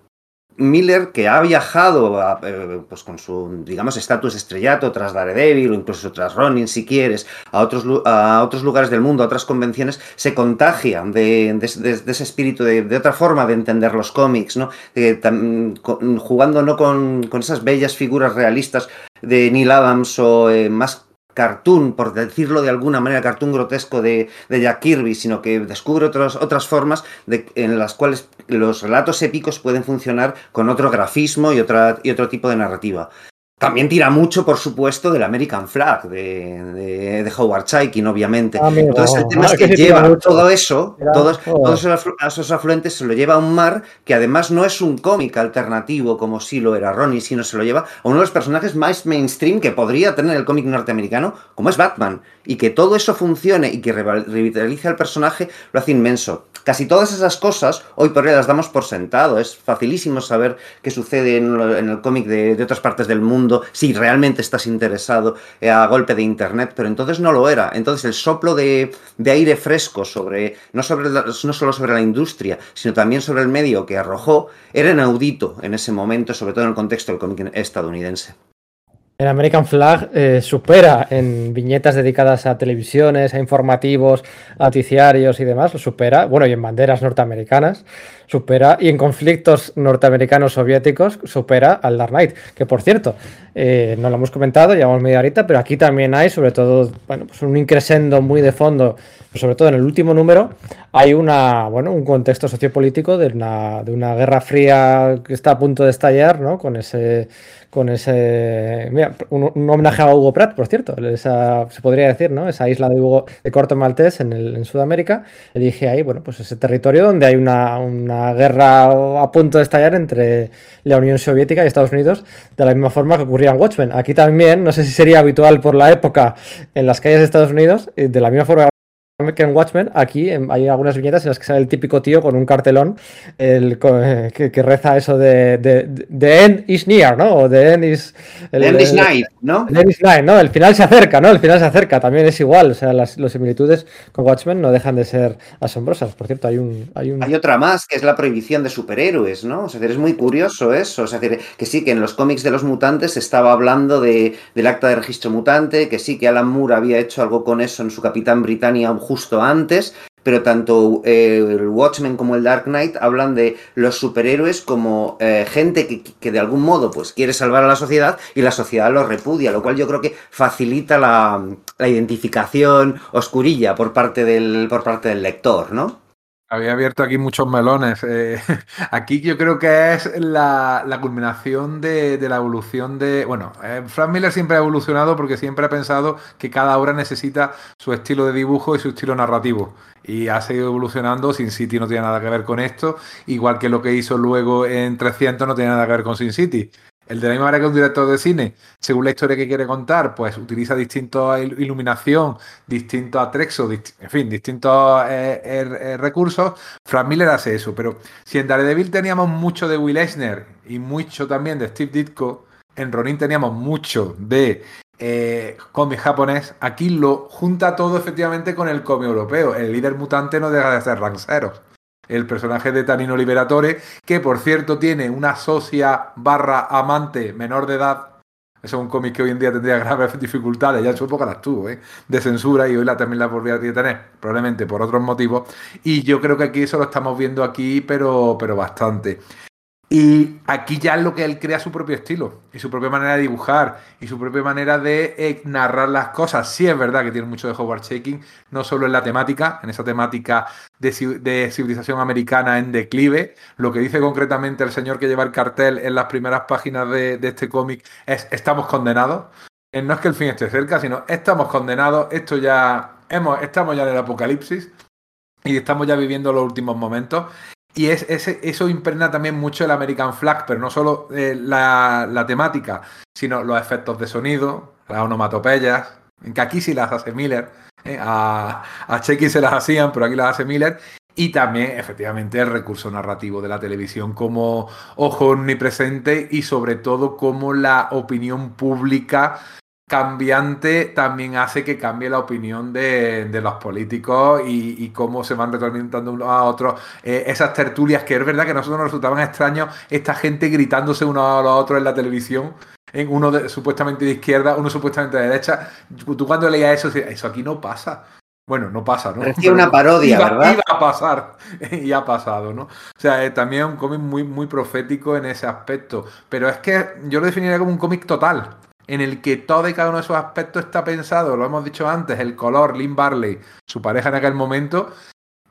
Miller, que ha viajado eh, pues con su, digamos, estatus estrellato tras Daredevil o incluso tras Ronin, si quieres, a otros, a otros lugares del mundo, a otras convenciones, se contagia de, ese espíritu, de, otra forma de entender los cómics, ¿no? jugando no con, esas bellas figuras realistas de Neil Adams o eh, más cartoon, por decirlo de alguna manera, cartoon grotesco de, Jack Kirby, sino que descubre otras otras formas de, en las cuales los relatos épicos pueden funcionar con otro grafismo y, otra, y otro tipo de narrativa. También tira mucho, por supuesto, del American Flag, de, de, Howard Chaikin, obviamente. Ah, Entonces, el tema es que, lleva todo eso, todos, todos esos afluentes se lo lleva a un mar que además no es un cómic alternativo como sí lo era Ronnie, sino se lo lleva a uno de los personajes más mainstream que podría tener el cómic norteamericano, como es Batman. Y que todo eso funcione y que revitalice al personaje lo hace inmenso. Casi todas esas cosas hoy por hoy las damos por sentado. Es facilísimo saber qué sucede en, el cómic de otras partes del mundo si realmente estás interesado eh, a golpe de internet, pero entonces no lo era. Entonces el soplo de, aire fresco sobre no, sobre no solo sobre la industria, sino también sobre el medio que arrojó, era inaudito en ese momento, sobre todo en el contexto del cómic estadounidense. El American Flag eh, supera en viñetas dedicadas a televisiones, a informativos, a noticiarios y demás, lo supera, bueno, y en banderas norteamericanas, supera, y en conflictos norteamericanos soviéticos, supera al Dark Knight, que por cierto, eh, no lo hemos comentado, llevamos media horita, pero aquí también hay, sobre todo, bueno, pues un increscendo muy de fondo, sobre todo en el último número, hay una, bueno, un contexto sociopolítico de una, de una guerra fría que está a punto de estallar, ¿no? Con ese con ese. Mira, un, homenaje a Hugo Pratt, por cierto, esa, se podría decir, ¿no? Esa isla de Hugo de Corto Maltés en, el, en Sudamérica. Elige ahí, bueno, pues ese territorio donde hay una, una, guerra a punto de estallar entre la Unión Soviética y Estados Unidos, de la misma forma que ocurría en Watchmen. Aquí también, no sé si sería habitual por la época en las calles de Estados Unidos, de la misma forma que en Watchmen, aquí hay algunas viñetas en las que sale el típico tío con un cartelón el, que, que, reza eso de, de, de, end is near, ¿no? O de end is... El, end is night, ¿no? The end is night, ¿no? El final se acerca, ¿no? El final se acerca, también es igual. O sea, las, las similitudes con Watchmen no dejan de ser asombrosas. Por cierto, hay un, hay un... Hay otra más, que es la prohibición de superhéroes, ¿no? O sea, es muy curioso eso. O sea, que sí, que en los cómics de los mutantes se estaba hablando de, del acta de registro mutante, que sí, que Alan Moore había hecho algo con eso en su Capitán Britannia justo antes, pero tanto eh, el Watchmen como el Dark Knight hablan de los superhéroes como eh, gente que, que, de algún modo pues quiere salvar a la sociedad y la sociedad los repudia, lo cual yo creo que facilita la, la identificación oscurilla por parte del, por parte del lector, ¿no? Había abierto aquí muchos melones. Eh, [LAUGHS] aquí yo creo que es la, la culminación de, de, la evolución de... Bueno, eh, Frank Miller siempre ha evolucionado porque siempre ha pensado que cada obra necesita su estilo de dibujo y su estilo narrativo. Y ha seguido evolucionando. Sin City no tiene nada que ver con esto. Igual que lo que hizo luego en 300 no tiene nada que ver con Sin City. El de la misma manera que un director de cine, según la historia que quiere contar, pues utiliza distintos iluminación, distintos atrexos, en fin, distintos eh, eh, recursos. Frank Miller hace eso. Pero si en Daredevil teníamos mucho de Will Eisner y mucho también de Steve Ditko, en Ronin teníamos mucho de eh, cómic japonés, aquí lo junta todo efectivamente con el cómic europeo. El líder mutante no deja de ser Rancero el personaje de Tanino Liberatore, que por cierto tiene una socia barra amante menor de edad. Eso es un cómic que hoy en día tendría [LAUGHS] graves dificultades, ya en su época las tuvo, ¿eh? de censura y hoy la también la volvería a tener, probablemente por otros motivos. Y yo creo que aquí eso lo estamos viendo aquí, pero, pero bastante. Y aquí ya es lo que él crea su propio estilo y su propia manera de dibujar y su propia manera de eh, narrar las cosas. Sí es verdad que tiene mucho de Howard Shaking, no solo en la temática, en esa temática de, de, civilización americana en declive. Lo que dice concretamente el señor que lleva el cartel en las primeras páginas de, de este cómic es estamos condenados. Eh, no es que el fin esté cerca, sino estamos condenados, esto ya hemos, estamos ya en el apocalipsis y estamos ya viviendo los últimos momentos. Y es, eso impregna también mucho el American Flag, pero no solo eh, la, la, temática, sino los efectos de sonido, las onomatopeyas, que aquí sí las hace Miller, eh, a, a Checky se las hacían, pero aquí las hace Miller. Y también, efectivamente, el recurso narrativo de la televisión como ojo omnipresente y sobre todo como la opinión pública cambiante también hace que cambie la opinión de, de los políticos y, y, cómo se van retroalimentando unos a otros. Eh, esas tertulias que es verdad que a nosotros nos resultaban extraños, esta gente gritándose unos a los otros en la televisión. En uno de, supuestamente de izquierda, uno supuestamente de derecha. Tú cuando leías eso, decías, eso aquí no pasa. Bueno, no pasa, ¿no? Parecía una parodia, iba, ¿verdad? Iba a pasar [LAUGHS] y ha pasado, ¿no? O sea, eh, también es un cómic muy, muy profético en ese aspecto. Pero es que yo lo definiría como un cómic total en el que todo y cada uno de esos aspectos está pensado, lo hemos dicho antes, el color, Lynn Barley, su pareja en aquel momento,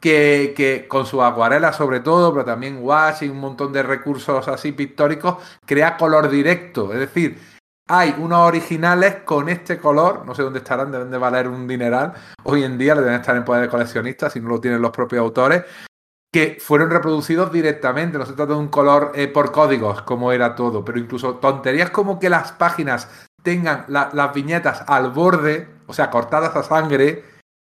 que, que con su acuarela sobre todo, pero también wash y un montón de recursos así pictóricos, crea color directo. Es decir, hay unos originales con este color, no sé dónde estarán, deben de valer un dineral. Hoy en día deben estar en poder de coleccionistas, si no lo tienen los propios autores, que fueron reproducidos directamente. No se trata de un color eh, por códigos, como era todo, pero incluso tonterías como que las páginas tengan la, las viñetas al borde, o sea, cortadas a sangre,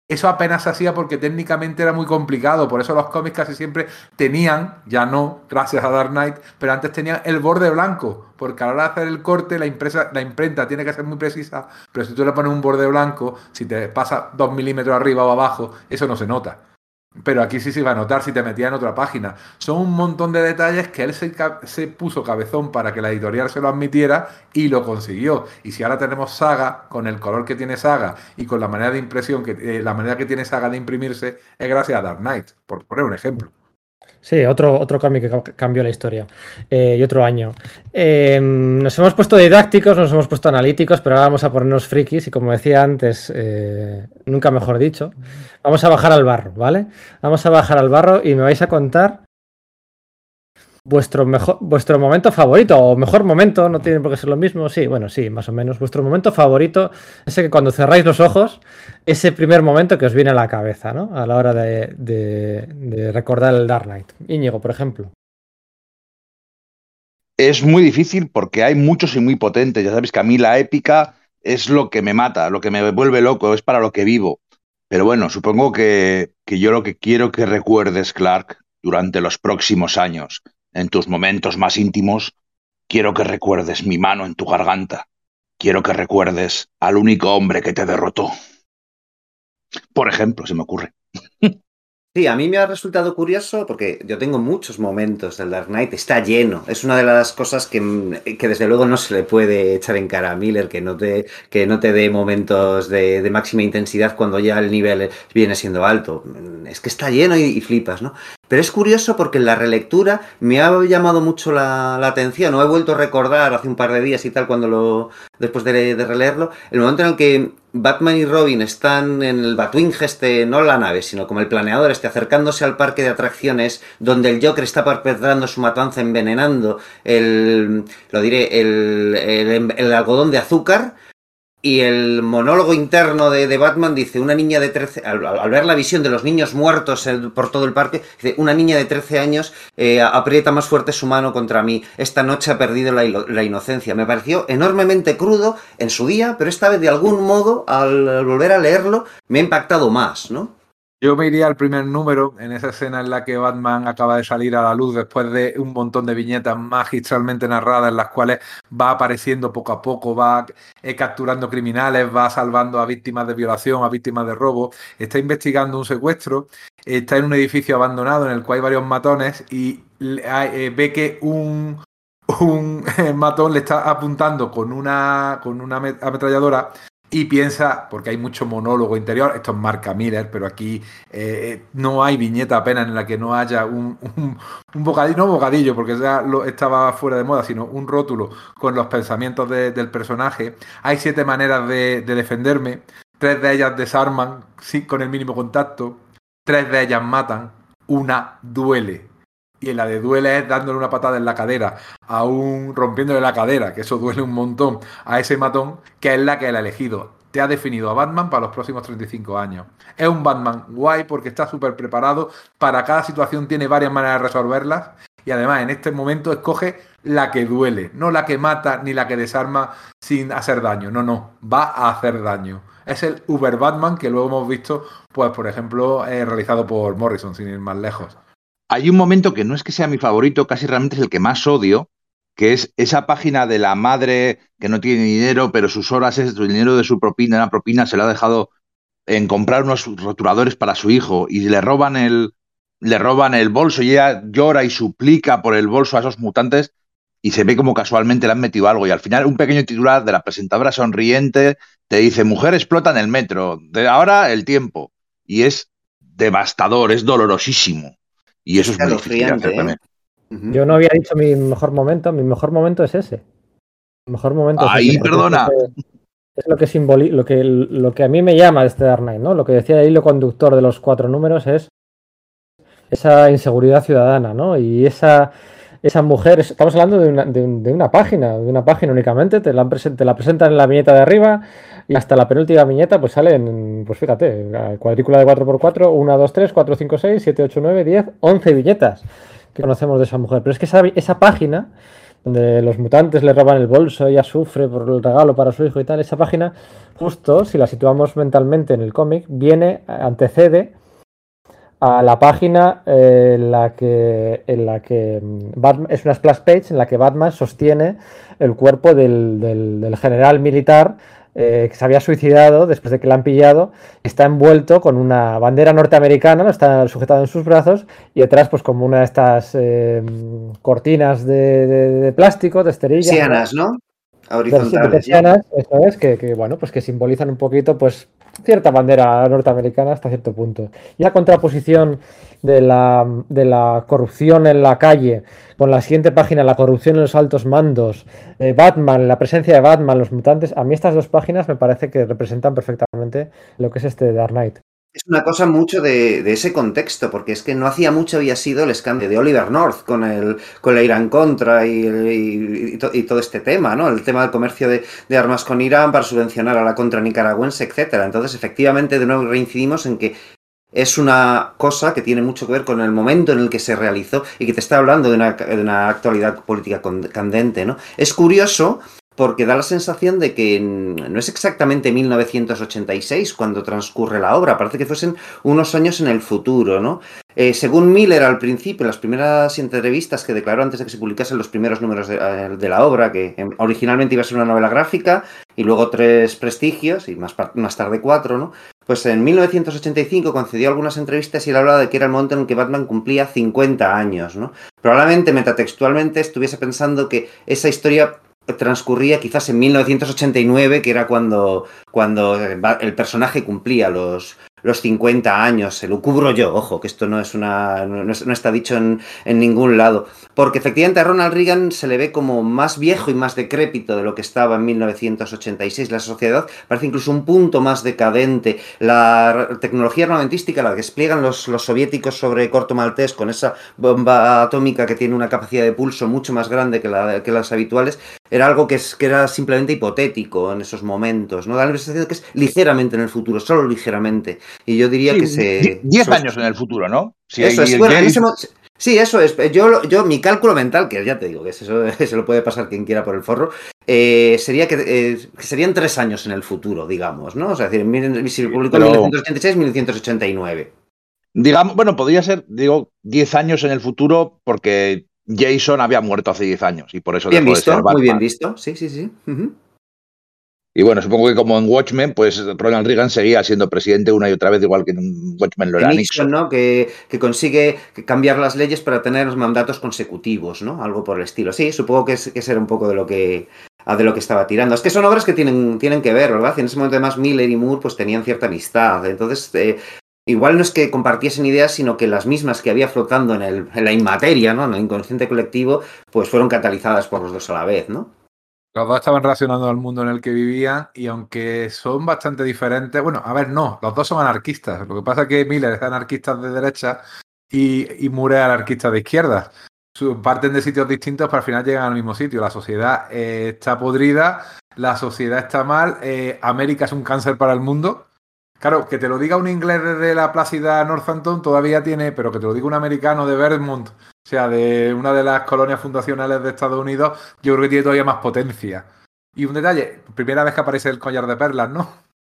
eso apenas se hacía porque técnicamente era muy complicado. Por eso los cómics casi siempre tenían, ya no, gracias a Dark Knight, pero antes tenían el borde blanco. Porque a la hora de hacer el corte, la, impresa, la imprenta tiene que ser muy precisa. Pero si tú le pones un borde blanco, si te pasa dos milímetros arriba o abajo, eso no se nota. Pero aquí sí se iba a notar si te metía en otra página. Son un montón de detalles que él se, se, puso cabezón para que la editorial se lo admitiera y lo consiguió. Y si ahora tenemos Saga, con el color que tiene Saga y con la manera de impresión, que eh, la manera que tiene Saga de imprimirse, es gracias a Dark Knight, por poner un ejemplo. Sí, otro, otro cambio que cambió la historia. Eh, y otro año. Eh, nos hemos puesto didácticos, nos hemos puesto analíticos, pero ahora vamos a ponernos frikis y como decía antes, eh, nunca mejor dicho, vamos a bajar al barro, ¿vale? Vamos a bajar al barro y me vais a contar vuestro mejor vuestro momento favorito o mejor momento, no tiene por qué ser lo mismo, sí, bueno, sí, más o menos. Vuestro momento favorito, ese que cuando cerráis los ojos, ese primer momento que os viene a la cabeza, ¿no? A la hora de, de, recordar el Dark Knight. Íñigo, por ejemplo. Es muy difícil porque hay muchos y muy potentes. Ya sabéis que a mí la épica es lo que me mata, lo que me vuelve loco, es para lo que vivo. Pero bueno, supongo que, que yo lo que quiero que recuerdes, Clark, durante los próximos años en tus momentos más íntimos, quiero que recuerdes mi mano en tu garganta. Quiero que recuerdes al único hombre que te derrotó. Por ejemplo, se me ocurre. Sí, a mí me ha resultado curioso porque yo tengo muchos momentos del Dark Knight, está lleno. Es una de las cosas que, desde luego no se le puede echar en cara a Miller, que no te, que no te dé momentos de, máxima intensidad cuando ya el nivel viene siendo alto. Es que está lleno y flipas, ¿no? Pero es curioso porque en la relectura me ha llamado mucho la, atención, o he vuelto a recordar hace un par de días y tal, cuando lo. después de, releerlo, el momento en el que Batman y Robin están en el Batwing este, no la nave, sino como el planeador, este, acercándose al parque de atracciones, donde el Joker está perpetrando su matanza, envenenando el. lo diré, el, el algodón de azúcar y el monólogo interno de, Batman dice, una niña de 13, al, ver la visión de los niños muertos por todo el parque, dice, una niña de 13 años eh, aprieta más fuerte su mano contra mí, esta noche ha perdido la, inocencia. Me pareció enormemente crudo en su día, pero esta vez de algún modo, al volver a leerlo, me ha impactado más, ¿no? Yo me iría al primer número, en esa escena en la que Batman acaba de salir a la luz después de un montón de viñetas magistralmente narradas en las cuales va apareciendo poco a poco, va eh, capturando criminales, va salvando a víctimas de violación, a víctimas de robo, está investigando un secuestro, está en un edificio abandonado en el cual hay varios matones y eh, ve que un, un [LAUGHS] matón le está apuntando con una, con una ametralladora y piensa, porque hay mucho monólogo interior, esto es marca Miller, pero aquí eh, no hay viñeta apenas en la que no haya un, bocadillo, no bocadillo, porque ya lo, estaba fuera de moda, sino un rótulo con los pensamientos del personaje. Hay siete maneras de, defenderme, tres de ellas desarman con el mínimo contacto, tres de ellas matan, una duele. Y en la de duele es dándole una patada en la cadera, a un rompiéndole la cadera, que eso duele un montón, a ese matón, que es la que él ha elegido. Te ha definido a Batman para los próximos 35 años. Es un Batman guay porque está súper preparado, para cada situación tiene varias maneras de resolverlas y además en este momento escoge la que duele, no la que mata ni la que desarma sin hacer daño, no, no, va a hacer daño. Es el Uber Batman que luego hemos visto, pues por ejemplo, eh, realizado por Morrison, sin ir más lejos hay un momento que no es que sea mi favorito, casi realmente es el que más odio, que es esa página de la madre que no tiene dinero, pero sus horas es el dinero de su propina, la propina se la ha dejado en comprar unos rotuladores para su hijo y le roban el le roban el bolso y ella llora y suplica por el bolso a esos mutantes y se ve como casualmente le han metido algo y al final un pequeño titular de la presentadora sonriente te dice mujer explota en el metro, de ahora el tiempo y es devastador, es dolorosísimo. Y eso es muy difícil ¿eh? Yo no había dicho mi mejor momento, mi mejor momento es ese. Mi mejor momento Ahí, perdona. Es, lo que simboliza, lo que, lo que a mí me llama este Dark Knight, ¿no? Lo que decía el hilo conductor de los cuatro números es esa inseguridad ciudadana, ¿no? Y esa, esa mujer, estamos hablando de una, de, una página, de una página únicamente, te la, te la presentan en la viñeta de arriba y hasta la penúltima viñeta pues salen, pues fíjate, cuadrícula de 4x4, 1, 2, 3, 4, 5, 6, 7, 8, 9, 10, 11 viñetas que conocemos de esa mujer. Pero es que esa, esa página donde los mutantes le roban el bolso, ella sufre por el regalo para su hijo y tal, esa página, justo si la situamos mentalmente en el cómic, viene, antecede a la página eh, en la que, en la que mm, es una splash page en la que Batman sostiene el cuerpo del, del, general militar eh, que se había suicidado después de que la han pillado, está envuelto con una bandera norteamericana, lo está sujetado en sus brazos y detrás pues como una de estas eh, cortinas de, plástico, de esterilla. Sianas, ¿no? Horizontales. persianas, eso es, que, que, bueno, pues que simbolizan un poquito pues cierta bandera norteamericana hasta cierto punto. Y la contraposición de la, de la corrupción en la calle, con la siguiente página, la corrupción en los altos mandos, eh, Batman, la presencia de Batman, los mutantes, a mí estas dos páginas me parece que representan perfectamente lo que es este Dark Knight. Es una cosa mucho de, ese contexto, porque es que no hacía mucho había sido el escándalo de Oliver North con el con la Irán Contra y, y- y to- y todo este tema, ¿no? El tema del comercio de, de armas con Irán para subvencionar a la contra nicaragüense, etcétera. Entonces, efectivamente, de nuevo reincidimos en que es una cosa que tiene mucho que ver con el momento en el que se realizó y que te está hablando de una, de una actualidad política candente, ¿no? Es curioso porque da la sensación de que no es exactamente 1986 cuando transcurre la obra, parece que fuesen unos años en el futuro, ¿no? Eh, según Miller al principio, en las primeras entrevistas que declaró antes de que se publicasen los primeros números de, eh, la obra, que em, originalmente iba a ser una novela gráfica y luego tres prestigios y más, más tarde cuatro, ¿no? Pues en 1985 concedió algunas entrevistas y él hablaba de que era el momento en el que Batman cumplía 50 años, ¿no? Probablemente metatextualmente estuviese pensando que esa historia transcurría quizás en 1989, que era cuando, cuando el personaje cumplía los, los 50 años. Se lo cubro yo, ojo, que esto no es una. no, no es- no está dicho en, en ningún lado. Porque efectivamente a Ronald Reagan se le ve como más viejo y más decrépito de lo que estaba en 1986. La sociedad parece incluso un punto más decadente. La tecnología armamentística, la que despliegan los, los soviéticos sobre Corto Maltés, con esa bomba atómica que tiene una capacidad de pulso mucho más grande que, la, que las habituales, era algo que, es, que era simplemente hipotético en esos momentos. ¿no? Da la sensación de que es ligeramente en el futuro, solo ligeramente. Y yo diría Sí, que se. die- Diez años en el futuro, ¿no? Si eso es, bueno, Sí, eso es. Yo, yo, mi cálculo mental, que ya te digo que es eso [LAUGHS] se lo puede pasar quien quiera por el forro, eh, sería que, eh, que serían tres años en el futuro, digamos, ¿no? O sea, es decir, miren, si el público en Pero- 1986, 1989. Digamos, bueno, podría ser, digo, 10 años en el futuro porque Jason había muerto hace 10 años y por eso Bien dejó de visto, ser muy bien visto. Sí, sí, sí. Y bueno, supongo que como en Watchmen, pues Ronald Reagan seguía siendo presidente una y otra vez, igual que en Watchmen lo era Nixon, Nixon. ¿no? Que, que consigue cambiar las leyes para tener mandatos consecutivos, ¿no? Algo por el estilo. Sí, supongo que es, que es era un poco de lo que de lo que estaba tirando. Es que son obras que tienen, tienen que ver, ¿verdad? Y en ese momento además Miller y Moore pues tenían cierta amistad. Entonces, eh, igual no es que compartiesen ideas, sino que las mismas que había flotando en, el, en la inmateria, ¿no? En el inconsciente colectivo, pues fueron catalizadas por los dos a la vez, ¿no? Los dos estaban relacionados al mundo en el que vivían y aunque son bastante diferentes, bueno, a ver, no, los dos son anarquistas. Lo que pasa es que Miller es anarquista de derecha y, y es anarquista de izquierda. Parten de sitios distintos, pero al final llegan al mismo sitio. La sociedad eh, está podrida, la sociedad está mal, eh, América es un cáncer para el mundo. Claro, que te lo diga un inglés desde la plácida Northampton todavía tiene, pero que te lo diga un americano de Vermont, o sea, de una de las colonias fundacionales de Estados Unidos, yo creo que tiene todavía más potencia. Y un detalle, primera vez que aparece el collar de perlas, ¿no?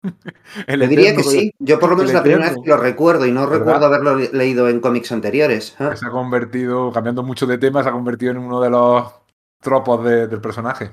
[LAUGHS] El diría que sí. Yo por lo menos el la primera vez que lo recuerdo y no ¿Verdad? recuerdo haberlo le- leído en cómics anteriores. ¿eh? se ha convertido, cambiando mucho de tema, se ha convertido en uno de los tropos de- del personaje.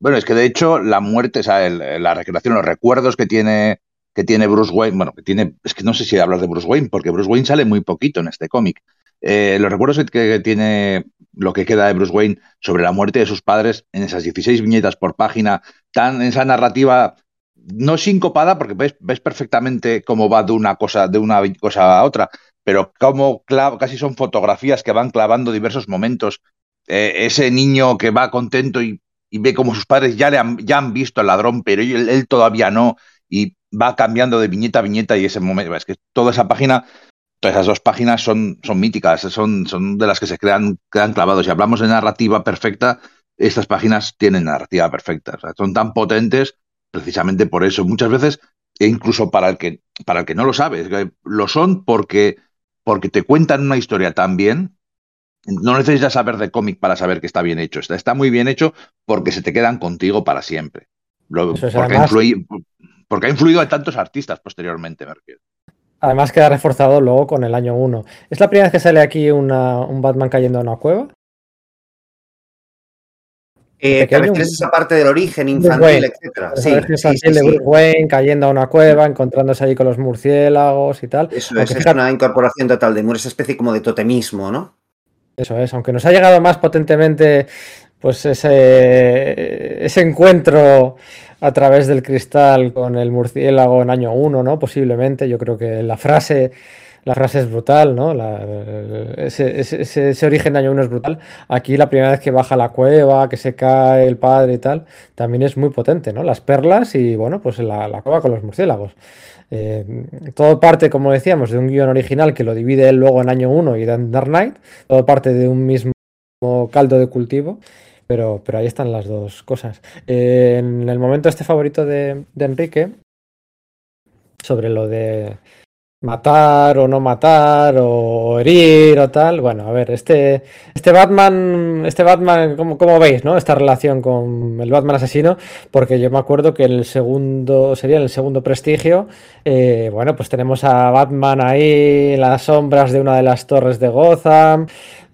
Bueno, es que de hecho la muerte, o sea, el- la recreación, los recuerdos que tiene, que tiene Bruce Wayne, bueno, que tiene, es que no sé si hablar de Bruce Wayne, porque Bruce Wayne sale muy poquito en este cómic. Eh, los recuerdos que, tiene lo que queda de Bruce Wayne sobre la muerte de sus padres en esas 16 viñetas por página, tan esa narrativa no sincopada, porque ves, ves perfectamente cómo va de una cosa, de una cosa a otra, pero clav- casi son fotografías que van clavando diversos momentos. Eh, ese niño que va contento y y ve como sus padres ya, le han, ya han visto al ladrón, pero él, él todavía no, y va cambiando de viñeta a viñeta y ese momento, es que toda esa página, todas esas dos páginas son, son míticas, son, son de las que se quedan, quedan clavados. Si hablamos de narrativa perfecta, estas páginas tienen narrativa perfecta, o sea, son tan potentes precisamente por eso. Muchas veces, e incluso para el que, para el que no lo sabe, lo son porque, porque te cuentan una historia tan bien no necesitas saber de cómic para saber que está bien hecho. Está, está muy bien hecho porque se te quedan contigo para siempre. Lo- es, porque, además- porque ha influido en tantos artistas posteriormente, me refiero. Además queda reforzado luego con el año 1. ¿Es la primera vez que sale aquí una- un Batman cayendo en una cueva? Eh, ¿Te refieres a esa parte del origen infantil, etcétera? Sí, sí, sí, de Bruce Wayne cayendo a una cueva, encontrándose allí con los murciélagos y tal. Eso es, es una incorporación total de Moore, esa especie como de totemismo, ¿no? Eso es, aunque nos ha llegado más potentemente pues ese, encuentro a través del cristal con el murciélago en año 1, ¿no? Posiblemente, yo creo que la frase la frase es brutal, ¿no? ese, origen de año 1 es brutal. Aquí la primera vez que baja la cueva, que se cae el padre y tal, también es muy potente, ¿no? Las perlas y, bueno, pues la, cueva con los murciélagos. Eh, todo parte, como decíamos, de un guion original que lo divide él luego en año 1 y en Dark Knight. Todo parte de un mismo caldo de cultivo. Pero, pero ahí están las dos cosas. En el momento este favorito de Enrique, sobre lo de matar o no matar o herir o tal. Bueno, a ver, este, este Batman, este Batman, ¿cómo, veis, no? Esta relación con el Batman asesino, porque yo me acuerdo que el segundo, sería el segundo prestigio, eh, bueno, pues tenemos a Batman ahí en las sombras de una de las torres de Gotham,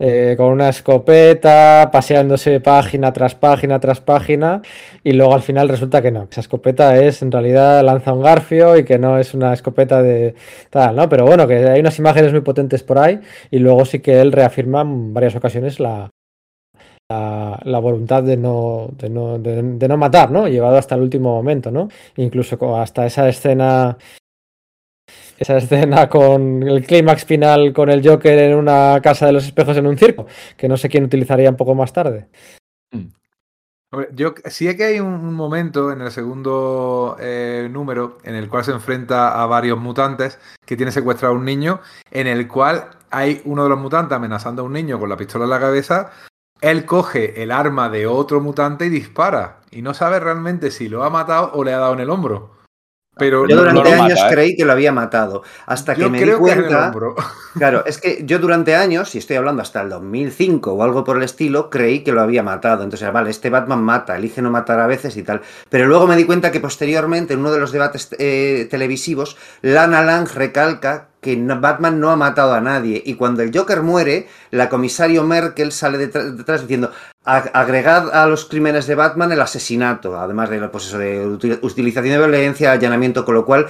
eh, con una escopeta, paseándose página tras página tras página, y luego al final resulta que no, esa escopeta es en realidad lanza un garfio y que no es una escopeta de ¿no? Pero bueno, que hay unas imágenes muy potentes por ahí, y luego sí que él reafirma en varias ocasiones la, la, voluntad de no, de no, de, no, matar, ¿no? Llevado hasta el último momento, ¿no? Incluso hasta esa escena esa escena con el clímax final con el Joker en una casa de los espejos en un circo, que no sé quién utilizaría un poco más tarde. Yo sí es que hay un momento en el segundo eh, número en el cual se enfrenta a varios mutantes que tiene secuestrado a un niño, en el cual hay uno de los mutantes amenazando a un niño con la pistola en la cabeza. Él coge el arma de otro mutante y dispara. Y no sabe realmente si lo ha matado o le ha dado en el hombro. Pero yo durante años ¿eh? creí que lo había matado. Hasta que me di cuenta. [LAUGHS] claro, es que yo durante años, y estoy hablando hasta el 2005 o algo por el estilo, creí que lo había matado. Entonces, vale, este Batman mata, elige no matar a veces y tal. Pero luego me di cuenta que posteriormente, en uno de los debates eh, televisivos, Lana Lang recalca que Batman no ha matado a nadie. Y cuando el Joker muere, la comisario Merkel sale detrás, diciendo, agregad a los crímenes de Batman el asesinato, además de, pues de utilización de violencia, allanamiento, con lo cual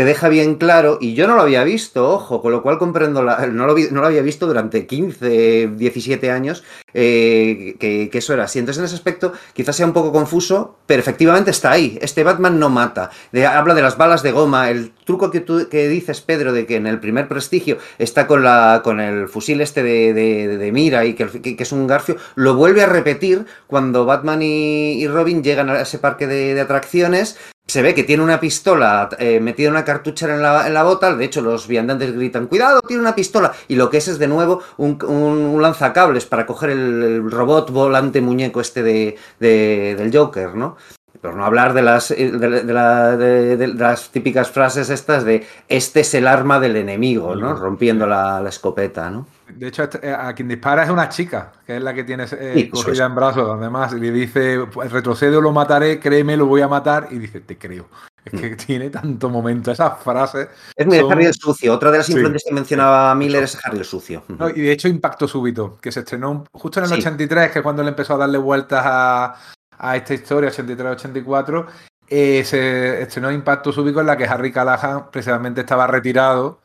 te deja bien claro, y yo no lo había visto, ojo, con lo cual comprendo, la, no, lo, no, lo, había visto durante 15, 17 años, eh, que, eso era así. Entonces, en ese aspecto, quizás sea un poco confuso, pero efectivamente está ahí. Este Batman no mata. habla de las balas de goma, el truco que tú que dices, Pedro, de que en el primer prestigio está con, la, con el fusil este de, mira y que, es un garfio, lo vuelve a repetir cuando Batman y, Robin llegan a ese parque de, de atracciones se ve que tiene una pistola eh, metida una cartuchera en la, en la, bota. De hecho, los viandantes gritan: ¡Cuidado! Tiene una pistola. Y lo que es es de nuevo un, lanzacables para coger el, robot volante muñeco este de, del Joker, ¿no? Pero no hablar de las, eh, de, las típicas frases estas de este es el arma del enemigo, ¿no? Rompiendo la, escopeta, ¿no? De hecho, este, eh, a quien dispara es una chica, que es la que tiene eh, cogida en brazos, además, y le dice, pues, retrocedo, lo mataré, créeme, lo voy a matar, y dice, te creo. [LAUGHS] Es que mm. tiene tanto momento esa frase. Es muy de Harry el Sucio. Otra de las influencias que mencionaba Miller es Harry el Sucio. y de hecho, Impacto Súbito, que se estrenó justo en el 83, que es cuando él empezó a darle vueltas a, a esta historia, 83-84, eh, se estrenó Impacto Súbito en la que Harry Callahan precisamente estaba retirado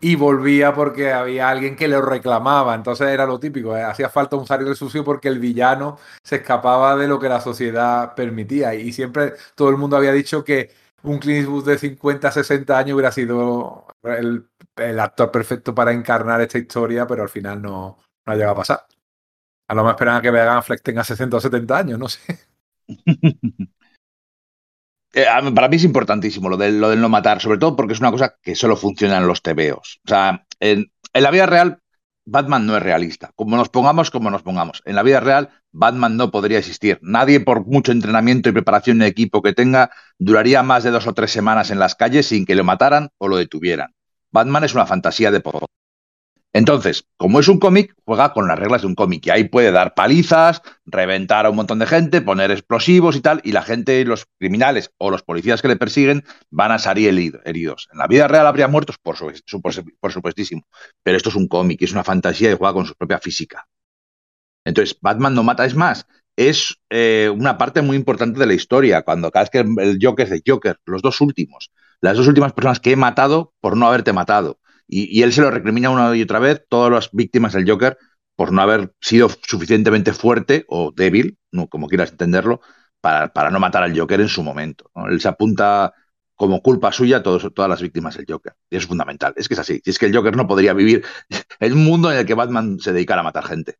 y volvía porque había alguien que le reclamaba. Entonces era lo típico, ¿eh? hacía falta un el sucio porque el villano se escapaba de lo que la sociedad permitía. Y siempre todo el mundo había dicho que un Clint Eastwood de 50, 60 años hubiera sido el, actor perfecto para encarnar esta historia, pero al final no, no ha llegado a pasar. A lo más esperan que Megan Fleck tenga 60 o 70 años, no sé. [LAUGHS] Eh, para mí es importantísimo lo del, lo no matar, sobre todo porque es una cosa que solo funciona en los TVOs. O sea, en, en la vida real, Batman no es realista. Como nos pongamos, como nos pongamos. En la vida real, Batman no podría existir. Nadie, por mucho entrenamiento y preparación de equipo que tenga, duraría más de dos o tres semanas en las calles sin que lo mataran o lo detuvieran. Batman es una fantasía de poder. Entonces, como es un cómic, juega con las reglas de un cómic y ahí puede dar palizas, reventar a un montón de gente, poner explosivos y tal, y la gente, los criminales o los policías que le persiguen van a salir heridos. En la vida real habría muertos, por, por supuestísimo, pero esto es un cómic, es una fantasía y juega con su propia física. Entonces, Batman no mata, es más, es eh, una parte muy importante de la historia. Cuando cada vez que el Joker es de Joker, los dos últimos, las dos últimas personas que he matado por no haberte matado. Y, él se lo recrimina una y otra vez, todas las víctimas del Joker, por no haber sido suficientemente fuerte o débil, no, como quieras entenderlo, para, para, no matar al Joker en su momento. Él se apunta como culpa suya a todas las víctimas del Joker. Y es fundamental. Es que es así. Si es que el Joker no podría vivir [LAUGHS] un mundo en el que Batman se dedicara a matar gente.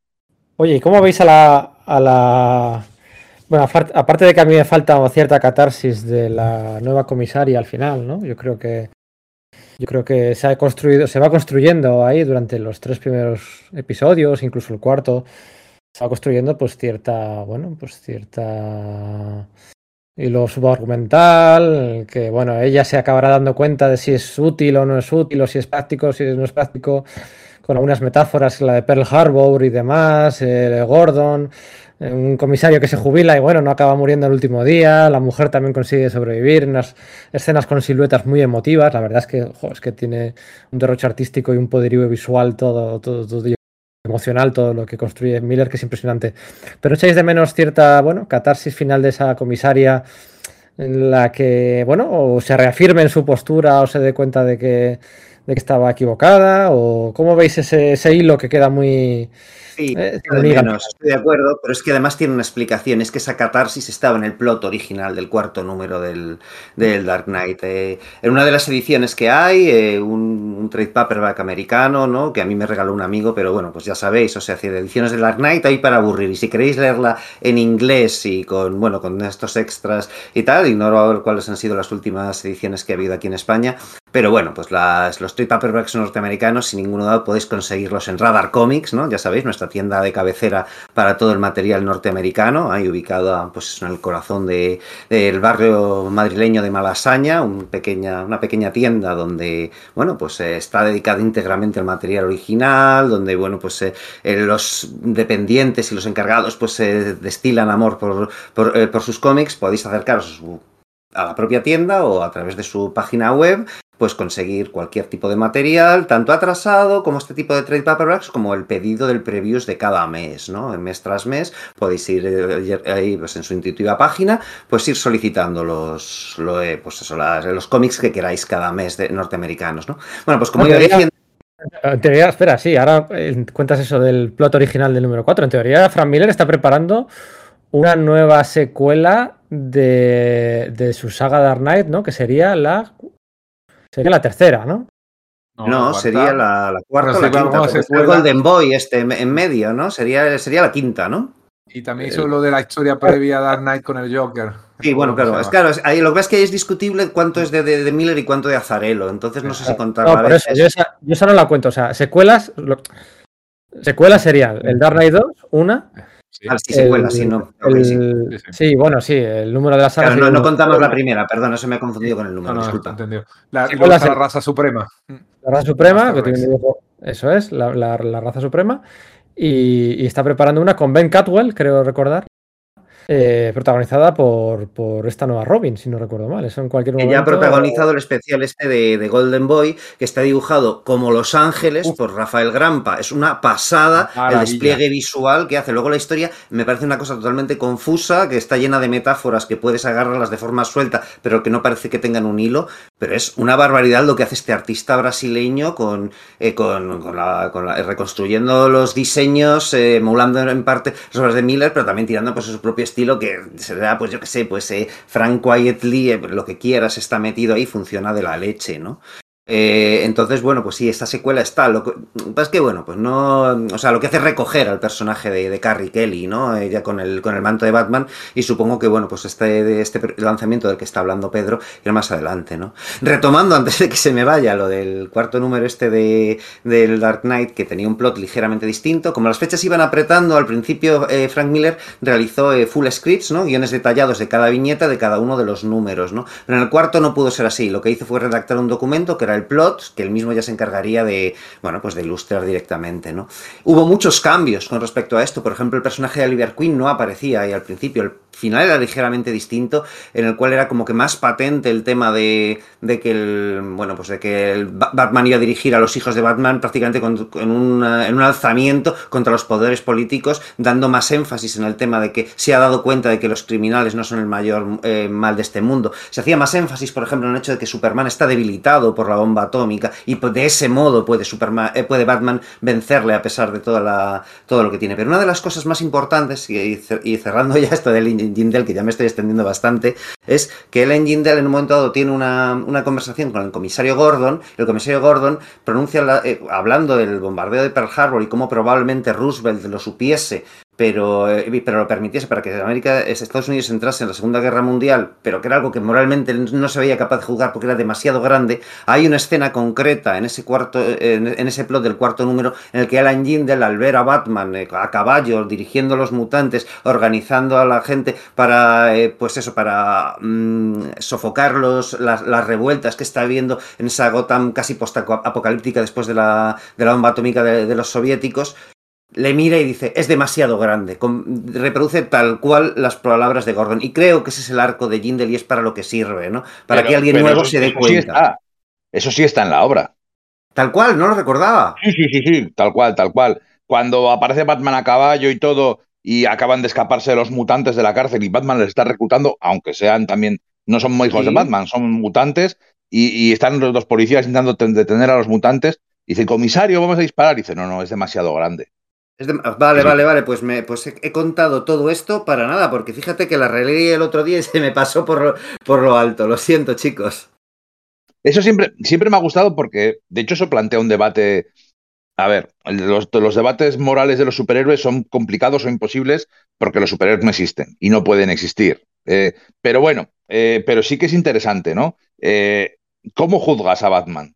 Oye, ¿y cómo veis a la, a la... Bueno, aparte de que a mí me falta cierta catarsis de la nueva comisaria al final, ¿no? Yo creo que yo creo que se ha construido, se va construyendo ahí durante los tres primeros episodios, incluso el cuarto, se va construyendo pues cierta, bueno, pues cierta y lo subargumental, que bueno, ella se acabará dando cuenta de si es útil o no es útil, o si es práctico, o si no es práctico, con algunas metáforas, la de Pearl Harbor y demás, eh, Gordon, un comisario que se jubila y bueno, no acaba muriendo el último día, la mujer también consigue sobrevivir, unas escenas con siluetas muy emotivas, la verdad es que, es que tiene un derroche artístico y un poderío visual todo, todo, todo emocional todo lo que construye Miller, que es impresionante. Pero echáis de menos cierta, bueno, catarsis final de esa comisaria en la que, bueno, o se reafirme en su postura o se dé cuenta de que, de que estaba equivocada, o cómo veis ese, ese hilo que queda muy, Sí, eh, estoy de acuerdo, pero es que además tiene una explicación, es que esa catarsis estaba en el plot original del cuarto número del, Dark Knight. Eh, en una de las ediciones que hay, eh, un, trade paperback americano, ¿no? que a mí me regaló un amigo, pero bueno, pues ya sabéis, o sea, ediciones del Dark Knight hay para aburrir, y si queréis leerla en inglés y con, bueno, con estos extras y tal, ignoro cuáles han sido las últimas ediciones que ha habido aquí en España, pero bueno, pues las, los trade paperbacks norteamericanos, sin ningún duda podéis conseguirlos en Radar Comics, ¿no? Ya sabéis, nuestra tienda de cabecera para todo el material norteamericano, ahí ubicada pues, en el corazón del de, barrio madrileño de Malasaña, un pequeña, una pequeña tienda donde, bueno, pues eh, está dedicada íntegramente al material original, donde, bueno, pues eh, eh, los dependientes y los encargados pues destilan amor por, por sus cómics, podéis acercaros a la propia tienda o a través de su página web pues conseguir cualquier tipo de material, tanto atrasado como este tipo de trade paperbacks, como el pedido del previews de cada mes, ¿no? Mes tras mes podéis ir eh, ahí pues, en su intuitiva página, pues ir solicitando los, eh, pues eso, los cómics que queráis cada mes de norteamericanos, ¿no? Bueno, pues como iba diciendo... En teoría, espera, sí, ahora eh, cuentas eso del plot original del número 4. En teoría, Frank Miller está preparando una nueva secuela de, de su saga Dark Knight, ¿no? Que sería la Sería la tercera, ¿no? No, sería la, cuarta la quinta. El Golden Boy este en medio, ¿no? Sería, sería la quinta, ¿no? Y también hizo lo de la historia previa a Dark Knight con el Joker. Sí, bueno, claro, es claro, ahí lo que ves que es discutible cuánto es de, de, Miller y cuánto de Azarelo, entonces no sé si contarla. No, por eso, yo esa, yo no la cuento, o sea, secuelas, secuelas serían el Dark Knight 2, una, Sí, ah, sí, secuela, sí, no. sí. bueno, sí, el número de la saga. no, no, contamos la primera, perdón, no se me ha confundido con el número, no, disculpa. Entendido. La, la, raza suprema. La raza suprema, que tiene un dibujo, eso es, la, raza suprema. Y, y, está preparando una con Ben Catwell, creo recordar. Eh, protagonizada por, por, esta nueva Robin, si no recuerdo mal. Eso en cualquier momento. Ella ha protagonizado el especial este de, Golden Boy, que está dibujado como Los Ángeles por Rafael Grampa. Es una pasada el despliegue visual que hace. Luego la historia me parece una cosa totalmente confusa, que está llena de metáforas que puedes agarrarlas de forma suelta, pero que no parece que tengan un hilo. Pero es una barbaridad lo que hace este artista brasileño con, eh, con, reconstruyendo los diseños, eh, emulando en parte las obras de Miller, pero también tirando pues, su propio estilo lo que será, pues yo qué sé, pues eh, Frank Quietly, eh, lo que quieras, está metido ahí, funciona de la leche, ¿no? Eh, entonces, bueno, pues sí, esta secuela está. Lo que es que, bueno, pues no. O sea, lo que hace es recoger al personaje de, de Carrie Kelly, ¿no? Ella con el, con el manto de Batman. Y supongo que, bueno, pues este, este lanzamiento del que está hablando Pedro irá más adelante, ¿no? Retomando, [LAUGHS] antes de que se me vaya, lo del cuarto número este de, del Dark Knight, que tenía un plot ligeramente distinto. Como las fechas iban apretando, al principio eh, Frank Miller realizó eh, full scripts, ¿no? Guiones detallados de cada viñeta, de cada uno de los números, ¿no? Pero en el cuarto no pudo ser así. Lo que hizo fue redactar un documento que era el plot, que él mismo ya se encargaría de, bueno, pues de ilustrar directamente, ¿no? Hubo muchos cambios con respecto a esto, por ejemplo, el personaje de Oliver Queen no aparecía ahí al principio, el final era ligeramente distinto, en el cual era como que más patente el tema de, de que el, bueno, pues de que el Batman iba a dirigir a los hijos de Batman prácticamente en, un, en, un, alzamiento contra los poderes políticos, dando más énfasis en el tema de que se ha dado cuenta de que los criminales no son el mayor eh, mal de este mundo. Se hacía más énfasis, por ejemplo, en el hecho de que Superman está debilitado por la bomba atómica y de ese modo puede, Superman, eh, puede Batman vencerle a pesar de toda la, todo lo que tiene. Pero una de las cosas más importantes, y, cerrando [LAUGHS] ya esto del Jindel, que ya me estoy extendiendo bastante, es que Ellen Jindel en un momento dado tiene una, una conversación con el comisario Gordon. El comisario Gordon pronuncia, la, eh, hablando del bombardeo de Pearl Harbor y cómo probablemente Roosevelt lo supiese pero, eh, pero lo permitiese para que América, Estados Unidos entrase en la Segunda Guerra Mundial, pero que era algo que moralmente no se veía capaz de jugar porque era demasiado grande, hay una escena concreta en ese cuarto, en, ese plot del cuarto número, en el que Alan Jindal, al ver a Batman eh, a caballo, dirigiendo a los mutantes, organizando a la gente para, eh, pues eso, para mmm, sofocar los, las, revueltas que está habiendo en esa Gotham casi post-apocalíptica después de la, de la bomba atómica de los soviéticos, le mira y dice, es demasiado grande. reproduce tal cual las palabras de Gordon. Y creo que ese es el arco de Jindel y es para lo que sirve, ¿no? Para pero, que alguien nuevo se dé cuenta. Sí está. Eso sí está en la obra. Tal cual, no lo recordaba. Sí, sí, sí, sí, tal cual, tal cual. Cuando aparece Batman a caballo y todo, y acaban de escaparse los mutantes de la cárcel y Batman les está reclutando, aunque sean también, no son hijos Sí. de Batman, son mutantes, y, y están los dos policías intentando ten- detener a los mutantes. Y dice, comisario, vamos a disparar. Y dice, no, no, es demasiado grande. De- Vale, vale, vale, pues, me, pues he, he contado todo esto para nada, porque fíjate que la releí el otro día y [LAUGHS] se me pasó por lo, por lo alto. Lo siento, chicos. Eso siempre, siempre me ha gustado porque, de hecho, eso plantea un debate. A ver, los, los debates morales de los superhéroes son complicados o imposibles porque los superhéroes no existen y no pueden existir. Eh, pero bueno, eh, pero sí que es interesante, ¿no? Eh, ¿Cómo juzgas a Batman?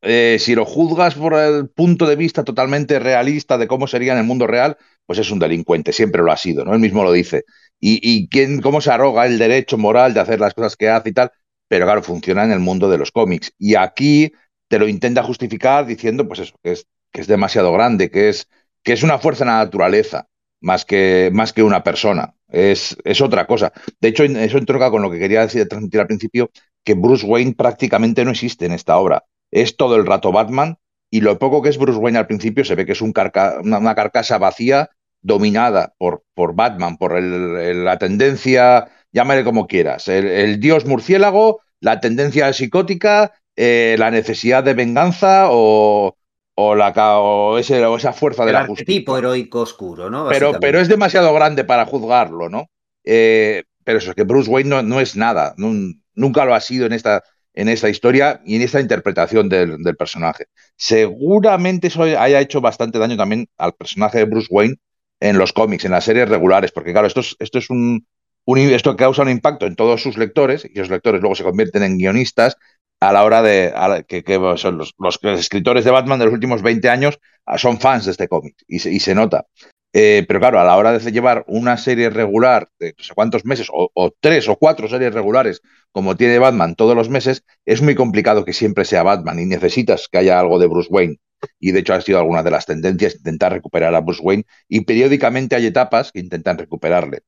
Eh, si lo juzgas por el punto de vista totalmente realista de cómo sería en el mundo real, pues es un delincuente, siempre lo ha sido, ¿no? Él mismo lo dice. Y, quién, cómo se arroga el derecho moral de hacer las cosas que hace y tal, pero claro, funciona en el mundo de los cómics. Y aquí te lo intenta justificar diciendo, pues eso, que es, que es demasiado grande, que es, que es una fuerza en la naturaleza, más que, más que una persona. Es, es otra cosa. De hecho, eso entronca con lo que quería decir, transmitir al principio, que Bruce Wayne prácticamente no existe en esta obra. Es todo el rato Batman, y lo poco que es Bruce Wayne al principio se ve que es un carca una, una, carcasa vacía dominada por, por Batman, por el, el, la tendencia, llámale como quieras, el, el dios murciélago, la tendencia psicótica, eh, la necesidad de venganza o, o, la, o, ese, o esa fuerza de la justicia. heroico oscuro, ¿no? Pero, pero, es demasiado grande para juzgarlo, ¿no? Eh, pero eso es que Bruce Wayne no, no es nada, no, nunca lo ha sido en esta, en esta historia y en esta interpretación del, personaje. Seguramente eso haya hecho bastante daño también al personaje de Bruce Wayne en los cómics, en las series regulares, porque claro, esto es, esto es un, esto causa un impacto en todos sus lectores y los lectores luego se convierten en guionistas a la hora de que, los, escritores de Batman de los últimos 20 años son fans de este cómic y se nota. Eh, pero claro, a la hora de llevar una serie regular de no sé cuántos meses, o, tres o cuatro series regulares, como tiene Batman todos los meses, es muy complicado que siempre sea Batman y necesitas que haya algo de Bruce Wayne. Y de hecho ha sido alguna de las tendencias intentar recuperar a Bruce Wayne y periódicamente hay etapas que intentan recuperarle.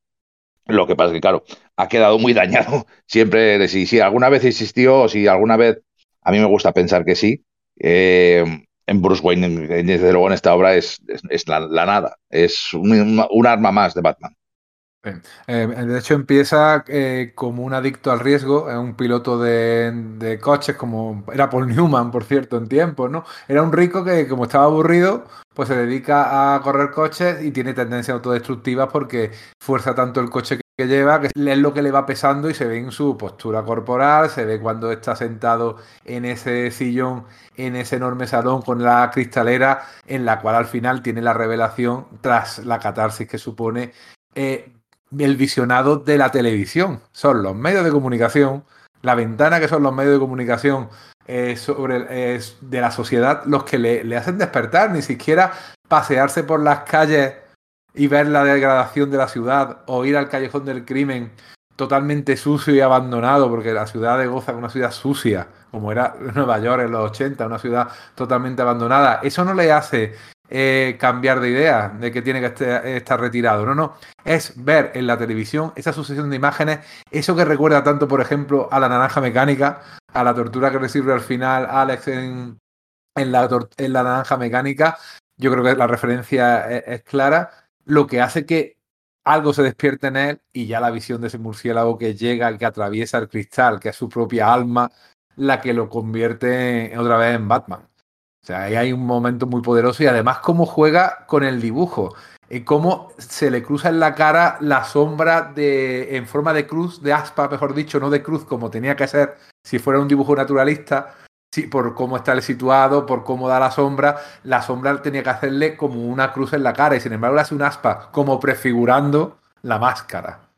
Lo que pasa es que, claro, ha quedado muy dañado [LAUGHS] siempre si, si alguna vez existió o si alguna vez, a mí me gusta pensar que sí, eh, en Bruce Wayne, desde luego en esta obra, es, es, es la, nada, es un, un, arma más de Batman. Eh, de hecho, empieza eh, como un adicto al riesgo, es un piloto de, coches, como era Paul Newman, por cierto, en tiempo, ¿no? Era un rico que, como estaba aburrido, pues se dedica a correr coches y tiene tendencias autodestructivas porque fuerza tanto el coche que lleva, que es lo que le va pesando y se ve en su postura corporal, se ve cuando está sentado en ese sillón, en ese enorme salón con la cristalera, en la cual al final tiene la revelación tras la catarsis que supone eh, el visionado de la televisión. Son los medios de comunicación, la ventana que son los medios de comunicación sobre, de la sociedad, los que le, le hacen despertar, ni siquiera pasearse por las calles y ver la degradación de la ciudad o ir al callejón del crimen totalmente sucio y abandonado, porque la ciudad de Gotham es una ciudad sucia, como era Nueva York en los 80, una ciudad totalmente abandonada. Eso no le hace eh, cambiar de idea de que tiene que este, estar, retirado. No, no. Es ver en la televisión esa sucesión de imágenes, eso que recuerda tanto, por ejemplo, a la naranja mecánica, a la tortura que recibe al final Alex en, la, naranja mecánica. Yo creo que la referencia es clara. Lo que hace que algo se despierta en él y ya la visión de ese murciélago que llega, que atraviesa el cristal, que es su propia alma, la que lo convierte otra vez en Batman. O sea, ahí hay un momento muy poderoso y además cómo juega con el dibujo, y cómo se le cruza en la cara la sombra de, en forma de cruz, de aspa, mejor dicho, no de cruz como tenía que ser si fuera un dibujo naturalista, Sí, por cómo está situado, por cómo da la sombra, la sombra tenía que hacerle como una cruz en la cara y sin embargo le hace un aspa como prefigurando la máscara.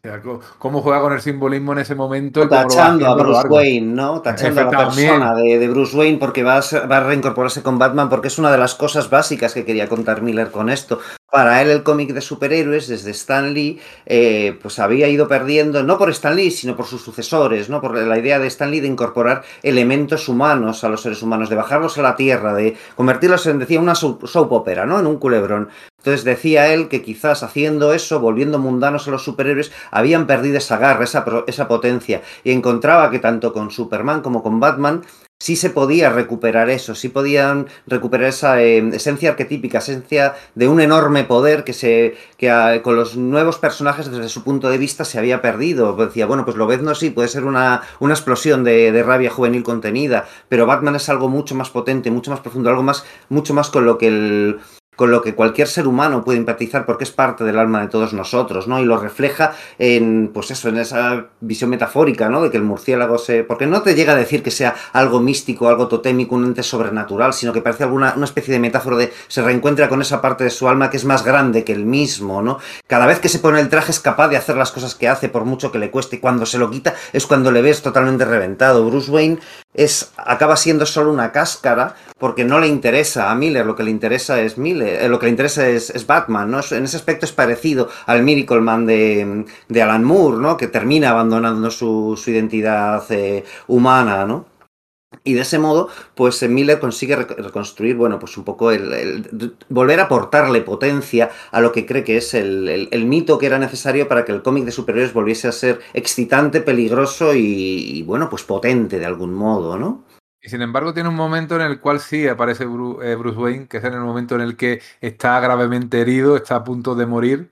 Sea, cómo juega con el simbolismo en ese momento. Tachando a Bruce Wayne, ¿no? Tachando a la persona de, Bruce Wayne porque va a, va a reincorporarse con Batman porque es una de las cosas básicas que quería contar Miller con esto. Para él el cómic de superhéroes desde Stan Lee eh, pues había ido perdiendo, no por Stan Lee, sino por sus sucesores, ¿no? por la idea de Stan Lee de incorporar elementos humanos a los seres humanos, de bajarlos a la tierra, de convertirlos en, decía, una soap opera, ¿no? en un culebrón. Entonces decía él que quizás haciendo eso, volviendo mundanos a los superhéroes, habían perdido esa garra, esa, esa potencia, y encontraba que tanto con Superman como con Batman sí se podía recuperar eso, sí podían recuperar esa eh, esencia arquetípica, esencia de un enorme poder que se que con los nuevos personajes desde su punto de vista se había perdido. Decía, bueno, pues lo no sí, puede ser una, una explosión de, de, rabia juvenil contenida, pero Batman es algo mucho más potente, mucho más profundo, algo más, mucho más con lo que el con lo que cualquier ser humano puede empatizar porque es parte del alma de todos nosotros, ¿no? Y lo refleja en, pues eso, en esa visión metafórica, ¿no? De que el murciélago se... Porque no te llega a decir que sea algo místico, algo totémico, un ente sobrenatural, sino que parece alguna una especie de metáfora de se reencuentra con esa parte de su alma que es más grande que el mismo, ¿no? Cada vez que se pone el traje es capaz de hacer las cosas que hace, por mucho que le cueste, y cuando se lo quita es cuando le ves totalmente reventado. Bruce Wayne es, acaba siendo solo una cáscara porque no le interesa a Miller, lo que le interesa es Miller, eh, lo que le interesa es, Batman, ¿no? En ese aspecto es parecido al Miracle Man de, Alan Moore, ¿no? Que termina abandonando su, su identidad eh, humana, ¿no? Y de ese modo, pues eh, Miller consigue reconstruir, bueno, pues un poco el, volver a aportarle potencia a lo que cree que es el, mito que era necesario para que el cómic de superhéroes volviese a ser excitante, peligroso y, bueno, pues potente de algún modo, ¿no? Y sin embargo tiene un momento en el cual sí aparece eh, Bruce Wayne, que es en el momento en el que está gravemente herido, está a punto de morir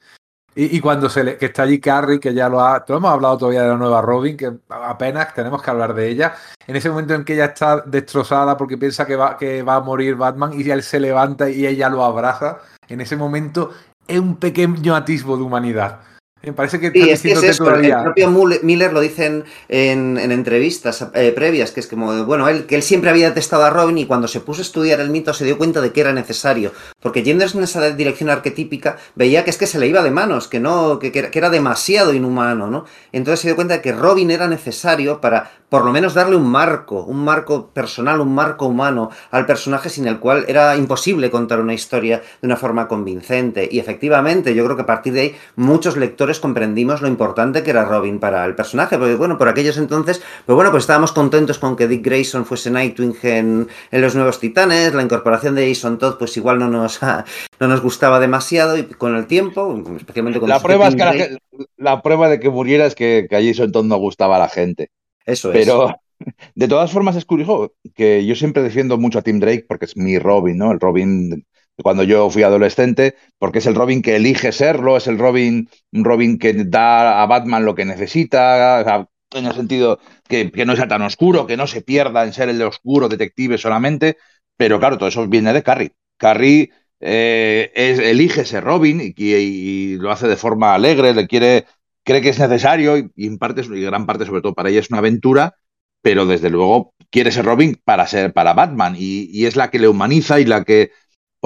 y, cuando se le, que está allí Carrie, que ya lo ha. Todos hemos hablado todavía de la nueva Robin, que apenas tenemos que hablar de ella. En ese momento en que ella está destrozada porque piensa que va, que va a morir Batman y él se levanta y ella lo abraza, en ese momento es un pequeño atisbo de humanidad. Me parece que, sí, es, que es El propio Miller lo dice en, en, entrevistas eh, previas, que es como, bueno, él, que él siempre había detestado a Robin y cuando se puso a estudiar el mito se dio cuenta de que era necesario. Porque yendo en esa dirección arquetípica, veía que es que se le iba de manos, que no, que, que era demasiado inhumano, ¿no? Entonces se dio cuenta de que Robin era necesario para, por lo menos, darle un marco, un marco personal, un marco humano al personaje sin el cual era imposible contar una historia de una forma convincente. Y efectivamente, yo creo que a partir de ahí muchos lectores comprendimos lo importante que era Robin para el personaje, porque bueno, por aquellos entonces, pues bueno, pues estábamos contentos con que Dick Grayson fuese Nightwing en, en Los Nuevos Titanes, la incorporación de Jason Todd pues igual no nos, [LAUGHS] no nos gustaba demasiado y con el tiempo, especialmente con la prueba es que la, prueba de que muriera es que, a Jason Todd no gustaba a la gente. Eso es. Pero [LAUGHS] de todas formas es curioso que yo siempre defiendo mucho a Tim Drake porque es mi Robin, ¿no? El Robin cuando yo fui adolescente, porque es el Robin que elige serlo, es el Robin, Robin que da a Batman lo que necesita, en el sentido que, no sea tan oscuro, que no se pierda en ser el oscuro detective solamente, pero claro, todo eso viene de Carrie. Carrie eh, elige ser Robin y, lo hace de forma alegre, le quiere, cree que es necesario y, en parte, y gran parte sobre todo para ella es una aventura, pero desde luego quiere ser Robin para ser para Batman y es la que le humaniza y la que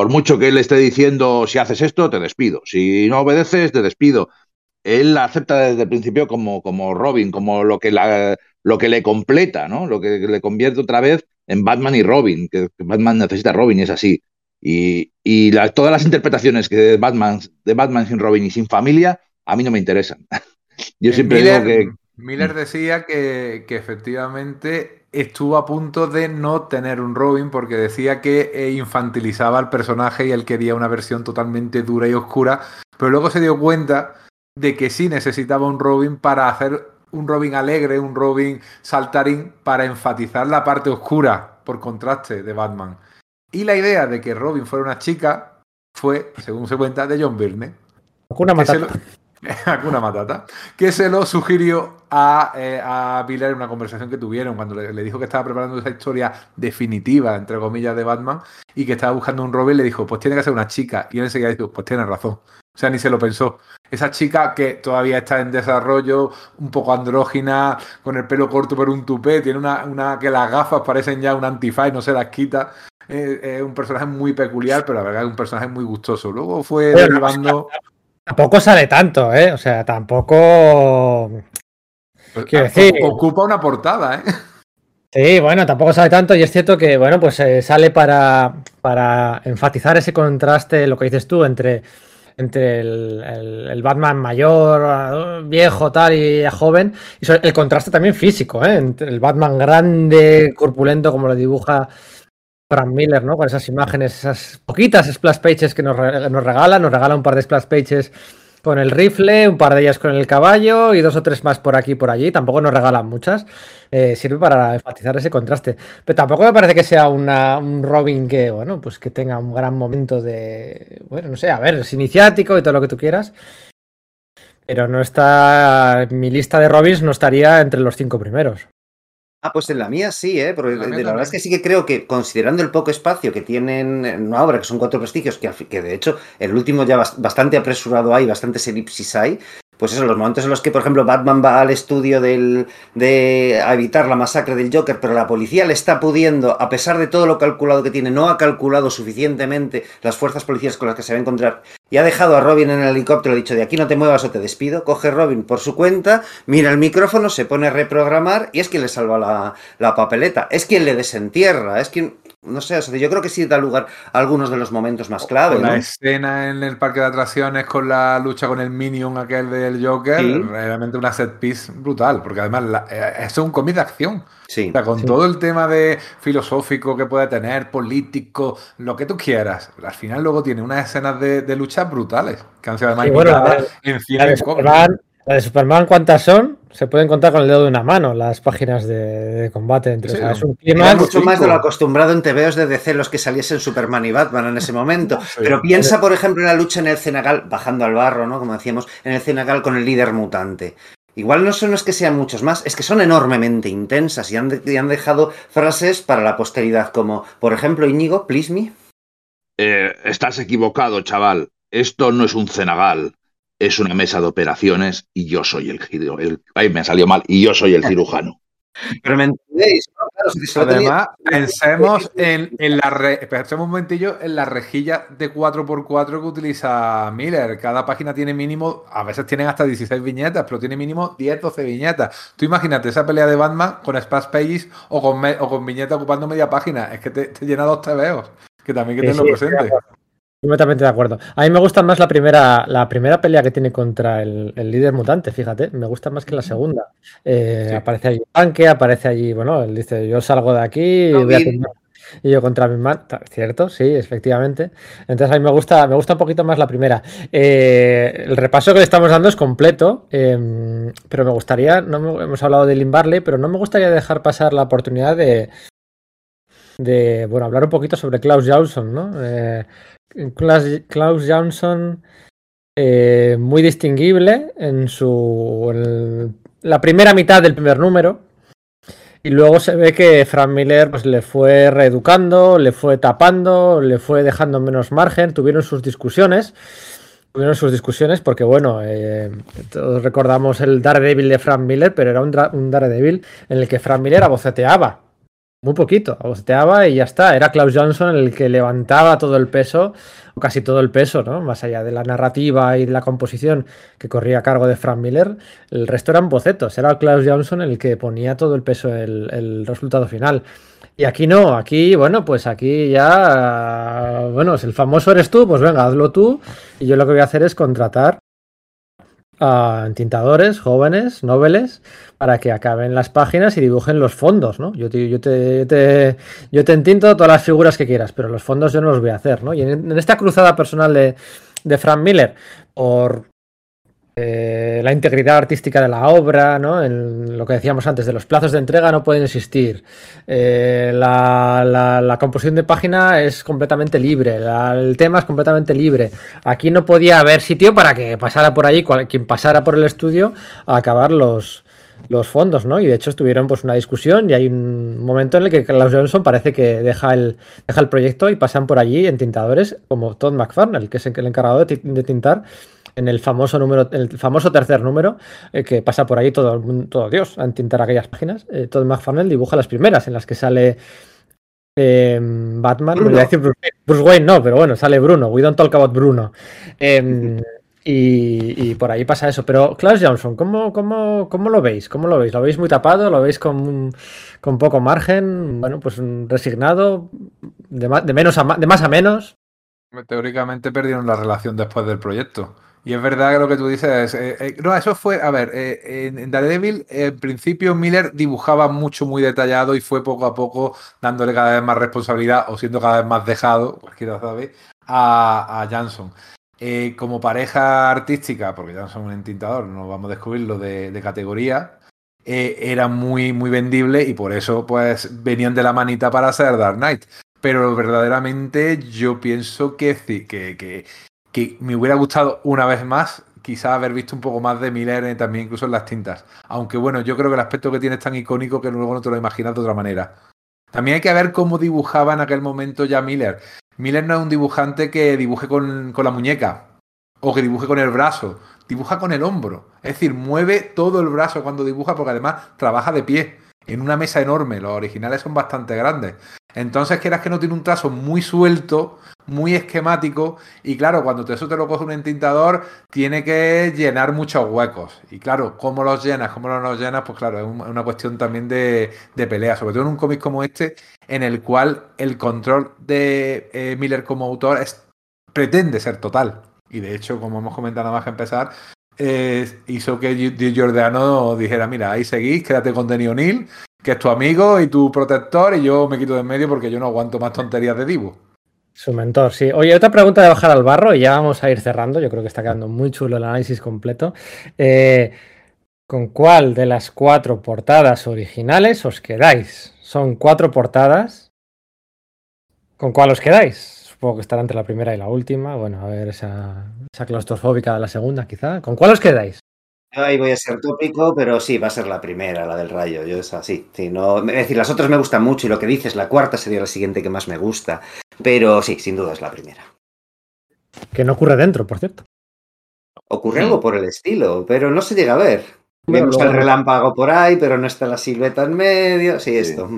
por mucho que él esté diciendo, si haces esto, te despido. Si no obedeces, te despido. Él la acepta desde el principio como, como Robin, como lo que, la, lo que le completa, ¿no? Lo que le convierte otra vez en Batman y Robin, que, Batman necesita a Robin y es así. Y, y todas las interpretaciones que de Batman, de Batman sin Robin y sin familia, a mí no me interesan. [LAUGHS] Yo siempre Miller, digo que. Miller decía que, que efectivamente estuvo a punto de no tener un Robin porque decía que eh, infantilizaba al personaje y él quería una versión totalmente dura y oscura, pero luego se dio cuenta de que sí necesitaba un Robin para hacer un Robin alegre, un Robin saltarín, para enfatizar la parte oscura, por contraste, de Batman. Y la idea de que Robin fuera una chica fue, según se cuenta, de John Byrne. Una matata. [LAUGHS] Hakuna Matata. Que se lo sugirió a, eh, a Miller en una conversación que tuvieron cuando le, le dijo que estaba preparando esa historia definitiva, entre comillas, de Batman y que estaba buscando un Robin. Le dijo, pues tiene que ser una chica. Y él enseguida dijo, pues tienes razón. O sea, ni se lo pensó. Esa chica que todavía está en desarrollo, un poco andrógina, con el pelo corto pero un tupé, tiene una, una que las gafas parecen ya un antifaz, no se las quita. Eh, Es un personaje muy peculiar, pero la verdad es un personaje muy gustoso. Luego fue derivando. [LAUGHS] Tampoco sale tanto, ¿eh? O sea, tampoco. Quiero decir- Ocupa una portada, ¿eh? Sí, bueno, tampoco sale tanto y es cierto que, bueno, pues eh, sale para, para enfatizar ese contraste, lo que dices tú, entre, entre el, el- el Batman mayor, viejo, tal, y joven, y el contraste también físico, ¿eh? Entre el Batman grande, corpulento, como lo dibuja Frank Miller, ¿no? Con esas imágenes, esas poquitas splash pages que nos, nos regala, nos regala un par de splash pages con el rifle, un par de ellas con el caballo y dos o tres más por aquí y por allí. Tampoco nos regalan muchas. Eh, sirve para enfatizar ese contraste. Pero tampoco me parece que sea una- un Robin que, bueno, pues que tenga un gran momento de. Bueno, no sé, a ver, es iniciático y todo lo que tú quieras. Pero no está. Mi lista de Robins no estaría entre los cinco primeros. Ah, pues en la mía sí, ¿eh? Porque la la verdad es que sí que creo que, considerando el poco espacio que tienen en una obra, que son cuatro prestigios, que, que de hecho el último ya bas- bastante apresurado hay, bastantes elipsis hay, pues eso, los momentos en los que, por ejemplo, Batman va al estudio del, de a evitar la masacre del Joker, pero la policía le está pudiendo, a pesar de todo lo calculado que tiene, no ha calculado suficientemente las fuerzas policiales con las que se va a encontrar y ha dejado a Robin en el helicóptero, ha dicho de aquí no te muevas o te despido, coge Robin por su cuenta, mira el micrófono, se pone a reprogramar y es quien le salva la, la papeleta, es quien le desentierra, es quien, no sé, o sea, yo creo que sí da lugar a algunos de los momentos más clave, Con la ¿no? escena en el parque de atracciones con la lucha con el Minion aquel del Joker, Sí. realmente una set piece brutal, porque además la- eh, eso es un cómic de acción. Sí. O sea, con Sí. todo el tema de filosófico que puede tener, político, lo que tú quieras. Al final luego tiene unas escenas de, de lucha brutales, que han sido además Y bueno, la en cine La de. Superman, ¿cuántas son? Se pueden contar con el dedo de una mano las páginas de, de combate. Entre, Sí, o sea, es un Era clima. mucho más de lo acostumbrado en TVOs de DC los que saliesen Superman y Batman en ese momento. Sí. Pero piensa, por ejemplo, en la lucha en el Cenagal, bajando al barro, ¿no? Como decíamos, en el Cenagal con el líder mutante. Igual no son es que sean muchos más, es que son enormemente intensas y han, de- y han dejado frases para la posteridad, como, por ejemplo, Íñigo, please me. Eh, estás equivocado, chaval. Esto no es un cenagal. Es una mesa de operaciones y yo soy el, giro- el- Ay, me salió mal. Y yo soy el cirujano. Pero me entendéis, ¿no? Claro, si solo tenía- Además, pensemos en, en la re- pensemos un momentillo en la rejilla de 4x4 que utiliza Miller. Cada página tiene mínimo, a veces tienen hasta 16 viñetas, pero tiene mínimo 10, 12 viñetas. Tú imagínate esa pelea de Batman con Splash Pages o con, me- o con viñeta ocupando media página. Es que te, te llena dos TVOs. Que también hay que Sí, tenerlo sí, presente. Completamente de acuerdo. A mí me gusta más la primera, la primera pelea que tiene contra el, el líder mutante, fíjate. Me gusta más que la segunda. Eh, Sí. Aparece allí Tanque, aparece allí, bueno, él dice, yo salgo de aquí y, voy a y yo contra mi man. Cierto, sí, efectivamente. Entonces a mí me gusta, me gusta un poquito más la primera. Eh, el repaso que le estamos dando es completo, eh, pero me gustaría, no hemos hablado de Lynn Barley, pero no me gustaría dejar pasar la oportunidad de, de bueno, hablar un poquito sobre Klaus Johnson, ¿no? Eh, Klaus, Johnson, eh, muy distinguible en su la primera mitad del primer número. Y luego se ve que Frank Miller pues, le fue reeducando, le fue tapando, le fue dejando menos margen, tuvieron sus discusiones. Tuvieron sus discusiones porque, bueno, eh, todos recordamos el Daredevil de Frank Miller, pero era un Daredevil en el que Frank Miller aboceteaba. Muy poquito, aboceteaba y ya está. Era Klaus Johnson el que levantaba todo el peso, o casi todo el peso, ¿no? Más allá de la narrativa y de la composición que corría a cargo de Frank Miller, el resto eran bocetos. Era Klaus Johnson el que ponía todo el peso el, el resultado final. Y aquí no, aquí, bueno, pues aquí ya, bueno, si el famoso eres tú, pues venga, hazlo tú. Y yo lo que voy a hacer es contratar a entintadores jóvenes, noveles, para que acaben las páginas y dibujen los fondos, ¿no? Yo te, yo te, te, yo te entinto todas las figuras que quieras, pero los fondos yo no los voy a hacer, ¿no? Y en, en esta cruzada personal de, de Frank Miller por eh, la integridad artística de la obra, ¿no? En lo que decíamos antes, de los plazos de entrega no pueden existir. Eh, la, composición de página es completamente libre, el tema es completamente libre. Aquí no podía haber sitio para que pasara por allí, cual, quien pasara por el estudio a acabar los, los fondos, ¿no? Y de hecho estuvieron pues una discusión y hay un momento en el que Klaus Johnson parece que deja el, deja el proyecto y pasan por allí en tintadores como Todd McFarnell, que es el encargado de tintar en el famoso número, el famoso tercer número, eh, que pasa por ahí todo, todo Dios a tintar aquellas páginas. Eh, Todd McFarlane dibuja las primeras en las que sale eh, Batman. Voy a decir Bruce, Bruce, Wayne, no, pero bueno, sale Bruno. We don't talk about Bruno. Eh, y, y, por ahí pasa eso. Pero Klaus Johnson, ¿cómo, cómo, cómo lo veis? ¿Cómo lo veis? ¿Lo veis muy tapado? ¿Lo veis con, con poco margen? Bueno, pues resignado, de, más, de menos a de más a menos. Teóricamente perdieron la relación después del proyecto. Y es verdad que lo que tú dices. Eh, eh, no, eso fue. A ver, eh, en Daredevil, en principio Miller dibujaba mucho, muy detallado y fue poco a poco dándole cada vez más responsabilidad o siendo cada vez más dejado, cualquiera sabe, a, a Jansson. Eh, como pareja artística, porque Jansson es un entintador, no vamos a descubrirlo de, de categoría, era muy, muy vendible y por eso pues venían de la manita para hacer Dark Knight. Pero verdaderamente yo pienso que, que, que que me hubiera gustado una vez más quizá haber visto un poco más de Miller también incluso en las tintas. Aunque bueno, yo creo que el aspecto que tiene es tan icónico que luego no te lo imaginas de otra manera. También hay que ver cómo dibujaba en aquel momento ya Miller. Miller no es un dibujante que dibuje con, con la muñeca o que dibuje con el brazo, dibuja con el hombro. Es decir, mueve todo el brazo cuando dibuja porque además trabaja de pie en una mesa enorme. Los originales son bastante grandes. Entonces, quieras que no tiene un trazo muy suelto, muy esquemático, y claro, cuando eso te lo coge un entintador, tiene que llenar muchos huecos. Y claro, ¿cómo los llenas? ¿Cómo no los llenas? Pues claro, es una cuestión también de, de pelea, sobre todo en un cómic como este, en el cual el control de eh, Miller como autor es, pretende ser total. Y de hecho, como hemos comentado nada más que empezar, eh, hizo que Giordano dijera, mira, ahí seguís, quédate con Denny O'Neill, que es tu amigo y tu protector, y yo me quito de en medio porque yo no aguanto más tonterías de Divo. Su mentor, sí. Oye, otra pregunta de bajar al barro y ya vamos a ir cerrando. Yo creo que está quedando muy chulo el análisis completo. Eh, ¿Con cuál de las cuatro portadas originales os quedáis? Son cuatro portadas. ¿Con cuál os quedáis? Supongo que estará entre la primera y la última. Bueno, a ver, esa, esa claustrofóbica de la segunda, quizá. ¿Con cuál os quedáis? Yo ahí voy a ser tópico, pero sí, va a ser la primera, la del rayo. Yo es así. Sí, no, es decir, las otras me gustan mucho y lo que dices, la cuarta sería la siguiente que más me gusta. Pero sí, sin duda es la primera. Que no ocurre dentro, por cierto. Ocurre algo por el estilo, pero no se llega a ver. Vemos el relámpago por ahí, pero no está la silueta en medio. Sí, esto.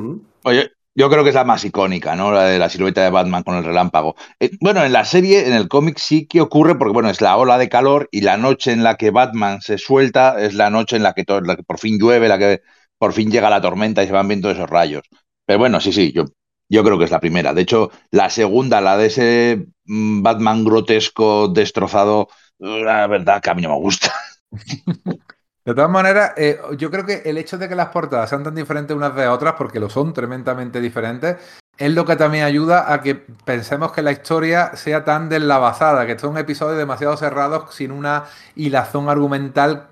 Oye, yo creo que es la más icónica, ¿no? La de la silueta de Batman con el relámpago. Eh, bueno, en la serie, en el cómic sí que ocurre, porque bueno, es la ola de calor y la noche en la que Batman se suelta es la noche en la que, la que por fin llueve, la que por fin llega la tormenta y se van viendo esos rayos. Pero bueno, sí, sí, yo, yo creo que es la primera. De hecho, la segunda, la de ese Batman grotesco, destrozado, la verdad que a mí no me gusta. [LAUGHS] De todas maneras, eh, yo creo que el hecho de que las portadas sean tan diferentes unas de otras, porque lo son tremendamente diferentes, es lo que también ayuda a que pensemos que la historia sea tan deslavazada, que son episodios demasiado cerrados sin una hilazón argumental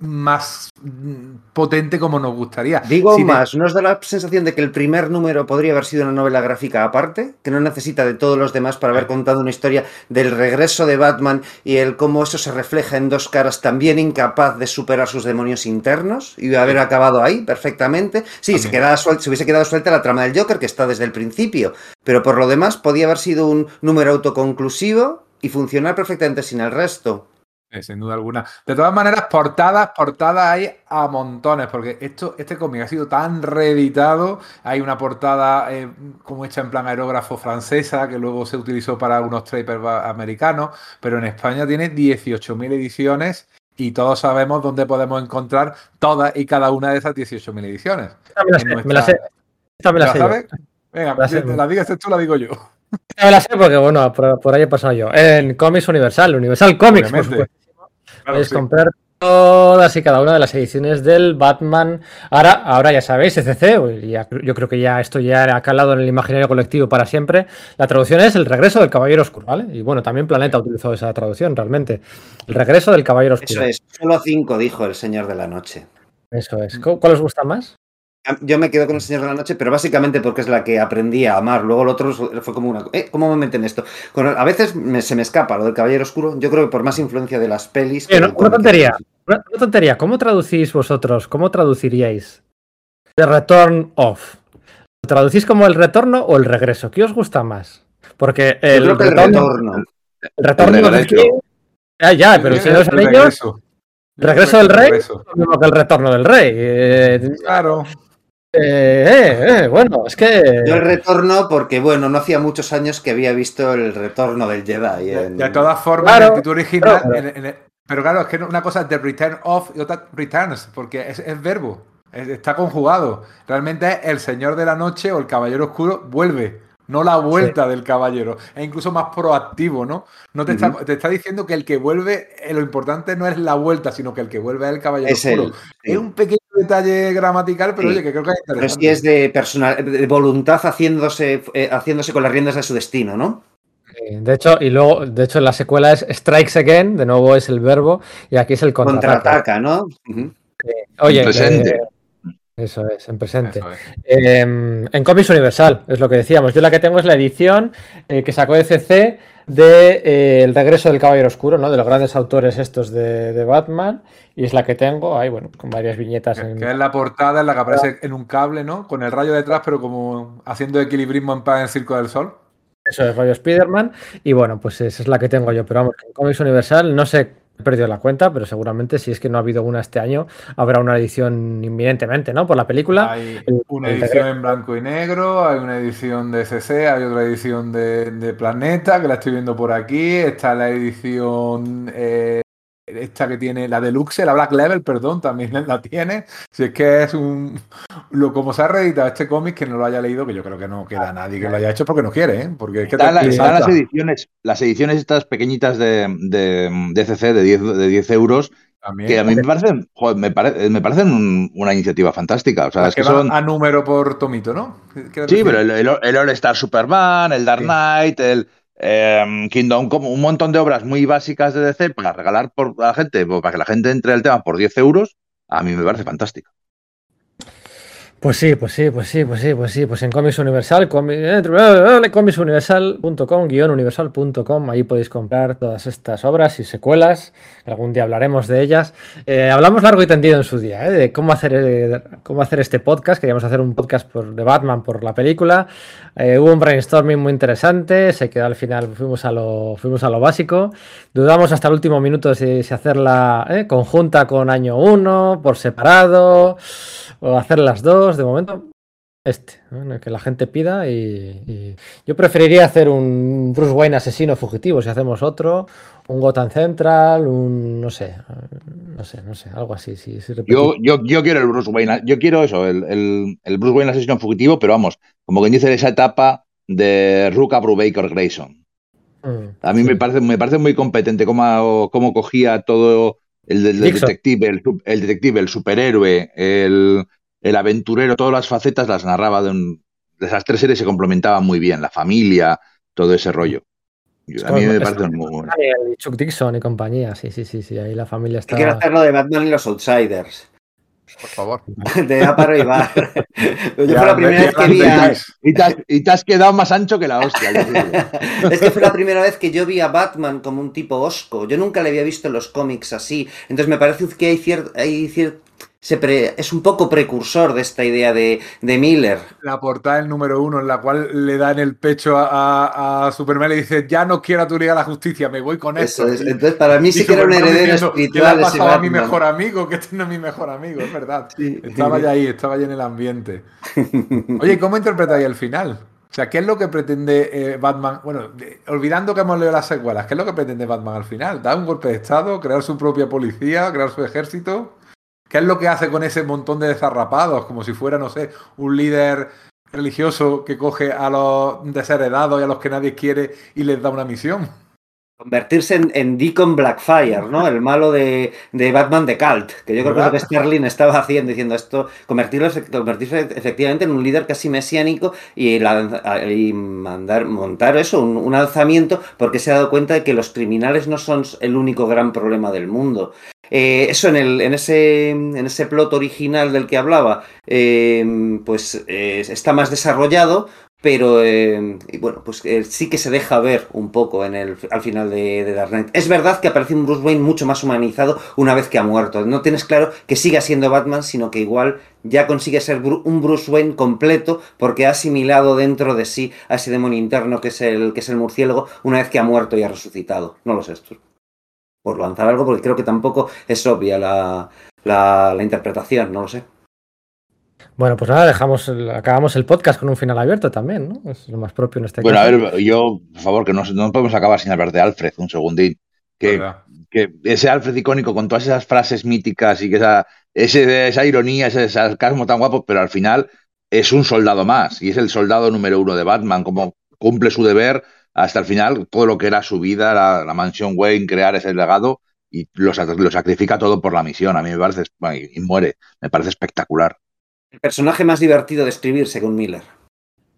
más potente como nos gustaría. Digo si más, de... ¿nos da la sensación de que el primer número podría haber sido una novela gráfica aparte? Que no necesita de todos los demás para haber contado una historia del regreso de Batman y el cómo eso se refleja en dos caras también incapaz de superar sus demonios internos y haber acabado ahí perfectamente. Sí, se, quedaba suelta, se hubiese quedado suelta la trama del Joker que está desde el principio, pero por lo demás podía haber sido un número autoconclusivo y funcionar perfectamente sin el resto. Sí, sin duda alguna. De todas maneras, portadas, portadas hay a montones, porque esto, este cómic ha sido tan reeditado. Hay una portada eh, como hecha en plan aerógrafo francesa, que luego se utilizó para unos trapers americanos, pero en España tiene 18.000 ediciones y todos sabemos dónde podemos encontrar todas y cada una de esas 18.000 ediciones. Me la sé, nuestra... me la sé. Esta me la, ¿La sé sabes? Venga, la, sé, la digas tú, la digo yo. Me la sé porque, bueno, por, por ahí he pasado yo. En Comics Universal, Universal Comics, por supuesto. Claro, Puedes sí. comprar todas y cada una de las ediciones del Batman. Ahora, ahora ya sabéis, ECC, yo creo que ya esto ya ha calado en el imaginario colectivo para siempre. La traducción es El regreso del Caballero Oscuro, ¿vale? Y bueno, también Planeta utilizó esa traducción realmente. El regreso del Caballero Oscuro. Eso es, solo cinco, dijo el Señor de la Noche. Eso es. ¿Cuál os gusta más? Yo me quedo con el Señor de la Noche, pero básicamente porque es la que aprendí a amar. Luego el otro fue como una. ¿eh? ¿Cómo me meten esto? a veces se me escapa lo del Caballero Oscuro. Yo creo que por más influencia de las pelis. una tontería. Una, tontería. ¿Cómo traducís vosotros? ¿Cómo traduciríais? The Return of. ¿Lo traducís como el retorno o el regreso? ¿Qué os gusta más? Porque el, Yo creo que el retorno. El retorno. El Ah, ya, pero si los anillos. El regreso del rey es lo mismo que el retorno del rey. Eh, claro. Eh, eh, eh, bueno, es que. Yo el retorno, porque bueno, no hacía muchos años que había visto el retorno del Jedi. De, todas formas, el título original. pero claro, es que una cosa es The Return of y otra Returns, porque es, es verbo, está conjugado. Realmente es el Señor de la Noche o el Caballero Oscuro vuelve no la vuelta del caballero. Es incluso más proactivo, ¿no? No te, está, diciendo que el que vuelve, eh, lo importante no es la vuelta, sino que el que vuelve es el caballero es Es un pequeño detalle gramatical, pero oye, que creo que es interesante. Pero sí es de, personal, de voluntad haciéndose, eh, haciéndose con las riendas de su destino, ¿no? De hecho, y luego, de hecho, la secuela es Strikes Again, de nuevo es el verbo, y aquí es el contraataca. Contraataca, ¿no? Oye, presente. Eso es, en presente. Em, en Comics Universal, es lo que decíamos. Yo la que tengo es la edición eh, que sacó ECC de eh, El regreso del Caballero Oscuro, ¿no? De los grandes autores estos de, Batman. Y es la que tengo, ahí, bueno, con varias viñetas. Que, en... que es la portada en la que aparece en un cable, ¿no? Con el rayo detrás, pero como haciendo equilibrismo en paz en el Circo del Sol. Eso es, rayo Spider-Man. Y bueno, pues esa es la que tengo yo. Pero vamos, en Comics Universal, no sé He perdido la cuenta, pero seguramente si es que no ha habido una este año, habrá una edición inminentemente, ¿no? Por la película. Hay una edición en blanco y negro, hay una edición de CC, hay otra edición de, Planeta, que la estoy viendo por aquí. Está la edición eh, esta que tiene la deluxe, la Black Level, perdón, también [LAUGHS] la tiene. Si es que es un. Lo, como se ha reeditado este cómic, que no lo haya leído, que yo creo que no queda nadie que lo haya hecho porque no quiere, ¿eh? Porque es que están, las ediciones, las ediciones estas pequeñitas de, de, de CC de 10, de 10 euros. Que a mí me parecen, me, parecen una iniciativa fantástica. O sea, es que, son... a número por tomito, ¿no? Sí, pero el, el, el All Star Superman, el Dark Knight, el, eh, Kingdom un montón de obras muy básicas de DC para regalar por, a la gente, para que la gente entre al tema por 10 euros, a mí me parece fantástico. Pues sí, pues sí, pues sí, pues sí, pues sí, pues en Comics Universal, eh, comicsuniversal.com, universal.com, ahí podéis comprar todas estas obras y secuelas, algún día hablaremos de ellas. Eh, hablamos largo y tendido en su día, ¿eh? de cómo hacer, cómo hacer este podcast, queríamos hacer un podcast por, de Batman por la película, hubo un brainstorming muy interesante, se quedó al final, fuimos a lo, fuimos a lo básico, dudamos hasta el último minuto si, si hacerla conjunta con año 1, por separado o hacer las dos, de momento este, que la gente pida y, yo preferiría hacer un Bruce Wayne asesino fugitivo si hacemos otro, un Gotham Central, un no sé, no sé, no sé, algo así. yo, yo, yo, quiero el Bruce Wayne, yo quiero eso, el, el, Bruce Wayne asesino fugitivo, pero vamos, como quien dice esa etapa de Ruka Brubaker Grayson. Mm, a mí me parece, me parece muy competente cómo, cómo cogía todo el, detective, el, detective, el superhéroe, el, el, aventurero, todas las facetas las narraba de, de, esas tres series se complementaban muy bien, la familia, todo ese rollo. a mí me parece muy bueno. Chuck Dixon y compañía, sí, sí, sí, sí, ahí la familia está. Quiero hacerlo de Batman y los Outsiders. Por favor. [LAUGHS] De A para [LAUGHS] Yo fue la primera vez que vi y, te has, quedado más ancho que la hostia. [LAUGHS] es que fue la primera vez que yo vi a Batman como un tipo osco. Yo nunca le había visto en los cómics así. Entonces me parece que hay, cierto hay es un poco precursor de esta idea de, Miller. La portada del número uno, en la cual le da en el pecho a, Superman y dice, ya no quiero a tu Liga de la Justicia, me voy con esto. Entonces, para mí sí que era un heredero espiritual. ¿Qué le ha a mi mejor amigo? Que este no es mi mejor amigo, es verdad. Estaba ya ahí, estaba ya en el ambiente. [LAUGHS] Oye, ¿cómo interpretáis el final? O sea, ¿qué es lo que pretende eh, Batman? Bueno, olvidando que hemos leído las secuelas, ¿qué es lo que pretende Batman al final? ¿Dar un golpe de Estado? ¿Crear su propia policía? ¿Crear su ejército? ¿Qué es lo que hace con ese montón de desarrapados? Como si fuera, no sé, un líder religioso que coge a los desheredados y a los que nadie quiere y les da una misión. Convertirse en, en, Deacon Blackfire, ¿no? El malo de, de Batman de Cult, que yo creo que es lo que Sterling estaba haciendo, diciendo esto, convertirlo, convertirse efectivamente en un líder casi mesiánico y, la, y mandar, montar eso, un, un, alzamiento, porque se ha dado cuenta de que los criminales no son el único gran problema del mundo. Eh, eso en, el, en, ese, en ese plot original del que hablaba, eh, pues eh, está más desarrollado, pero eh, bueno, pues eh, sí que se deja ver un poco en el, al final de, de, Dark Knight. Es verdad que aparece un Bruce Wayne mucho más humanizado una vez que ha muerto. No tienes claro que siga siendo Batman, sino que igual ya consigue ser un Bruce Wayne completo porque ha asimilado dentro de sí a ese demonio interno que es el, que es el murciélago una vez que ha muerto y ha resucitado. No lo sé. Por lanzar algo, porque creo que tampoco es obvia la, la, la interpretación, no lo sé. Bueno, pues nada, dejamos, acabamos el podcast con un final abierto también, ¿no? Es lo más propio en este bueno, caso. Bueno, a ver, yo, por favor, que no, no podemos acabar sin hablar de Alfred, un segundín. Que, que, ese Alfred icónico con todas esas frases míticas y que esa, ese, esa ironía, ese sarcasmo tan guapo, pero al final es un soldado más y es el soldado número uno de Batman, como cumple su deber hasta el final, todo lo que era su vida, la, la mansión Wayne, crear ese legado y lo, lo, sacrifica todo por la misión. A mí me parece, y muere, me parece espectacular. El personaje más divertido de escribir, según Miller.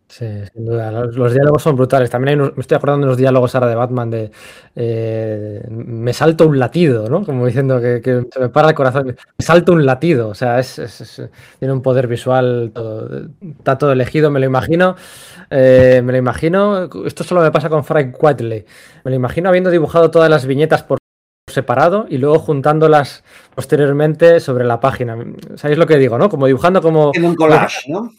Sí, sin duda. Los, diálogos son brutales. También hay unos, me estoy acordando de los diálogos ahora de Batman de eh, me salto un latido, ¿no? Como diciendo que, se me para el corazón. Me salto un latido. O sea, es, tiene un poder visual, todo, está todo elegido, me lo imagino. Eh, me lo imagino. Esto solo me pasa con Frank Whiteley. Me lo imagino habiendo dibujado todas las viñetas por separado y luego juntándolas posteriormente sobre la página. ¿Sabéis lo que digo, no? Como dibujando como... En un collage, ¿no?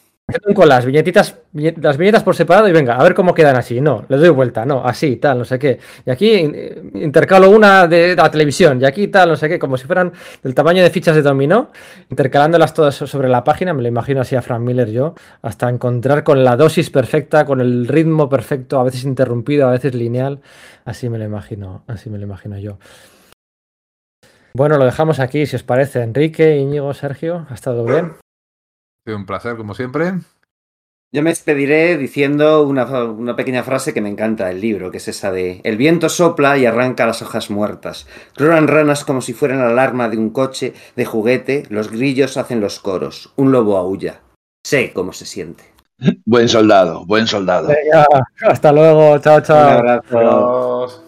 Con las viñetitas, las viñetas por separado y venga, a ver cómo quedan así. No, le doy vuelta, no, así, tal, no sé qué. Y aquí intercalo una de la televisión y aquí tal, no sé qué, como si fueran del tamaño de fichas de dominó, intercalándolas todas sobre la página, me lo imagino así a Frank Miller yo, hasta encontrar con la dosis perfecta, con el ritmo perfecto, a veces interrumpido, a veces lineal, así me lo imagino, así me lo imagino yo. Bueno, lo dejamos aquí, si os parece. Enrique, Íñigo, Sergio, ¿ha estado bien? Sí, un placer, como siempre. Yo me despediré diciendo una, una, pequeña frase que me encanta del libro, que es esa de El viento sopla y arranca las hojas muertas. Cloran ranas como si fueran la alarma de un coche de juguete, los grillos hacen los coros, un lobo aúlla. Sé cómo se siente. Buen soldado, buen soldado. Venga, hasta luego, chao, chao. Un abrazo. Adiós.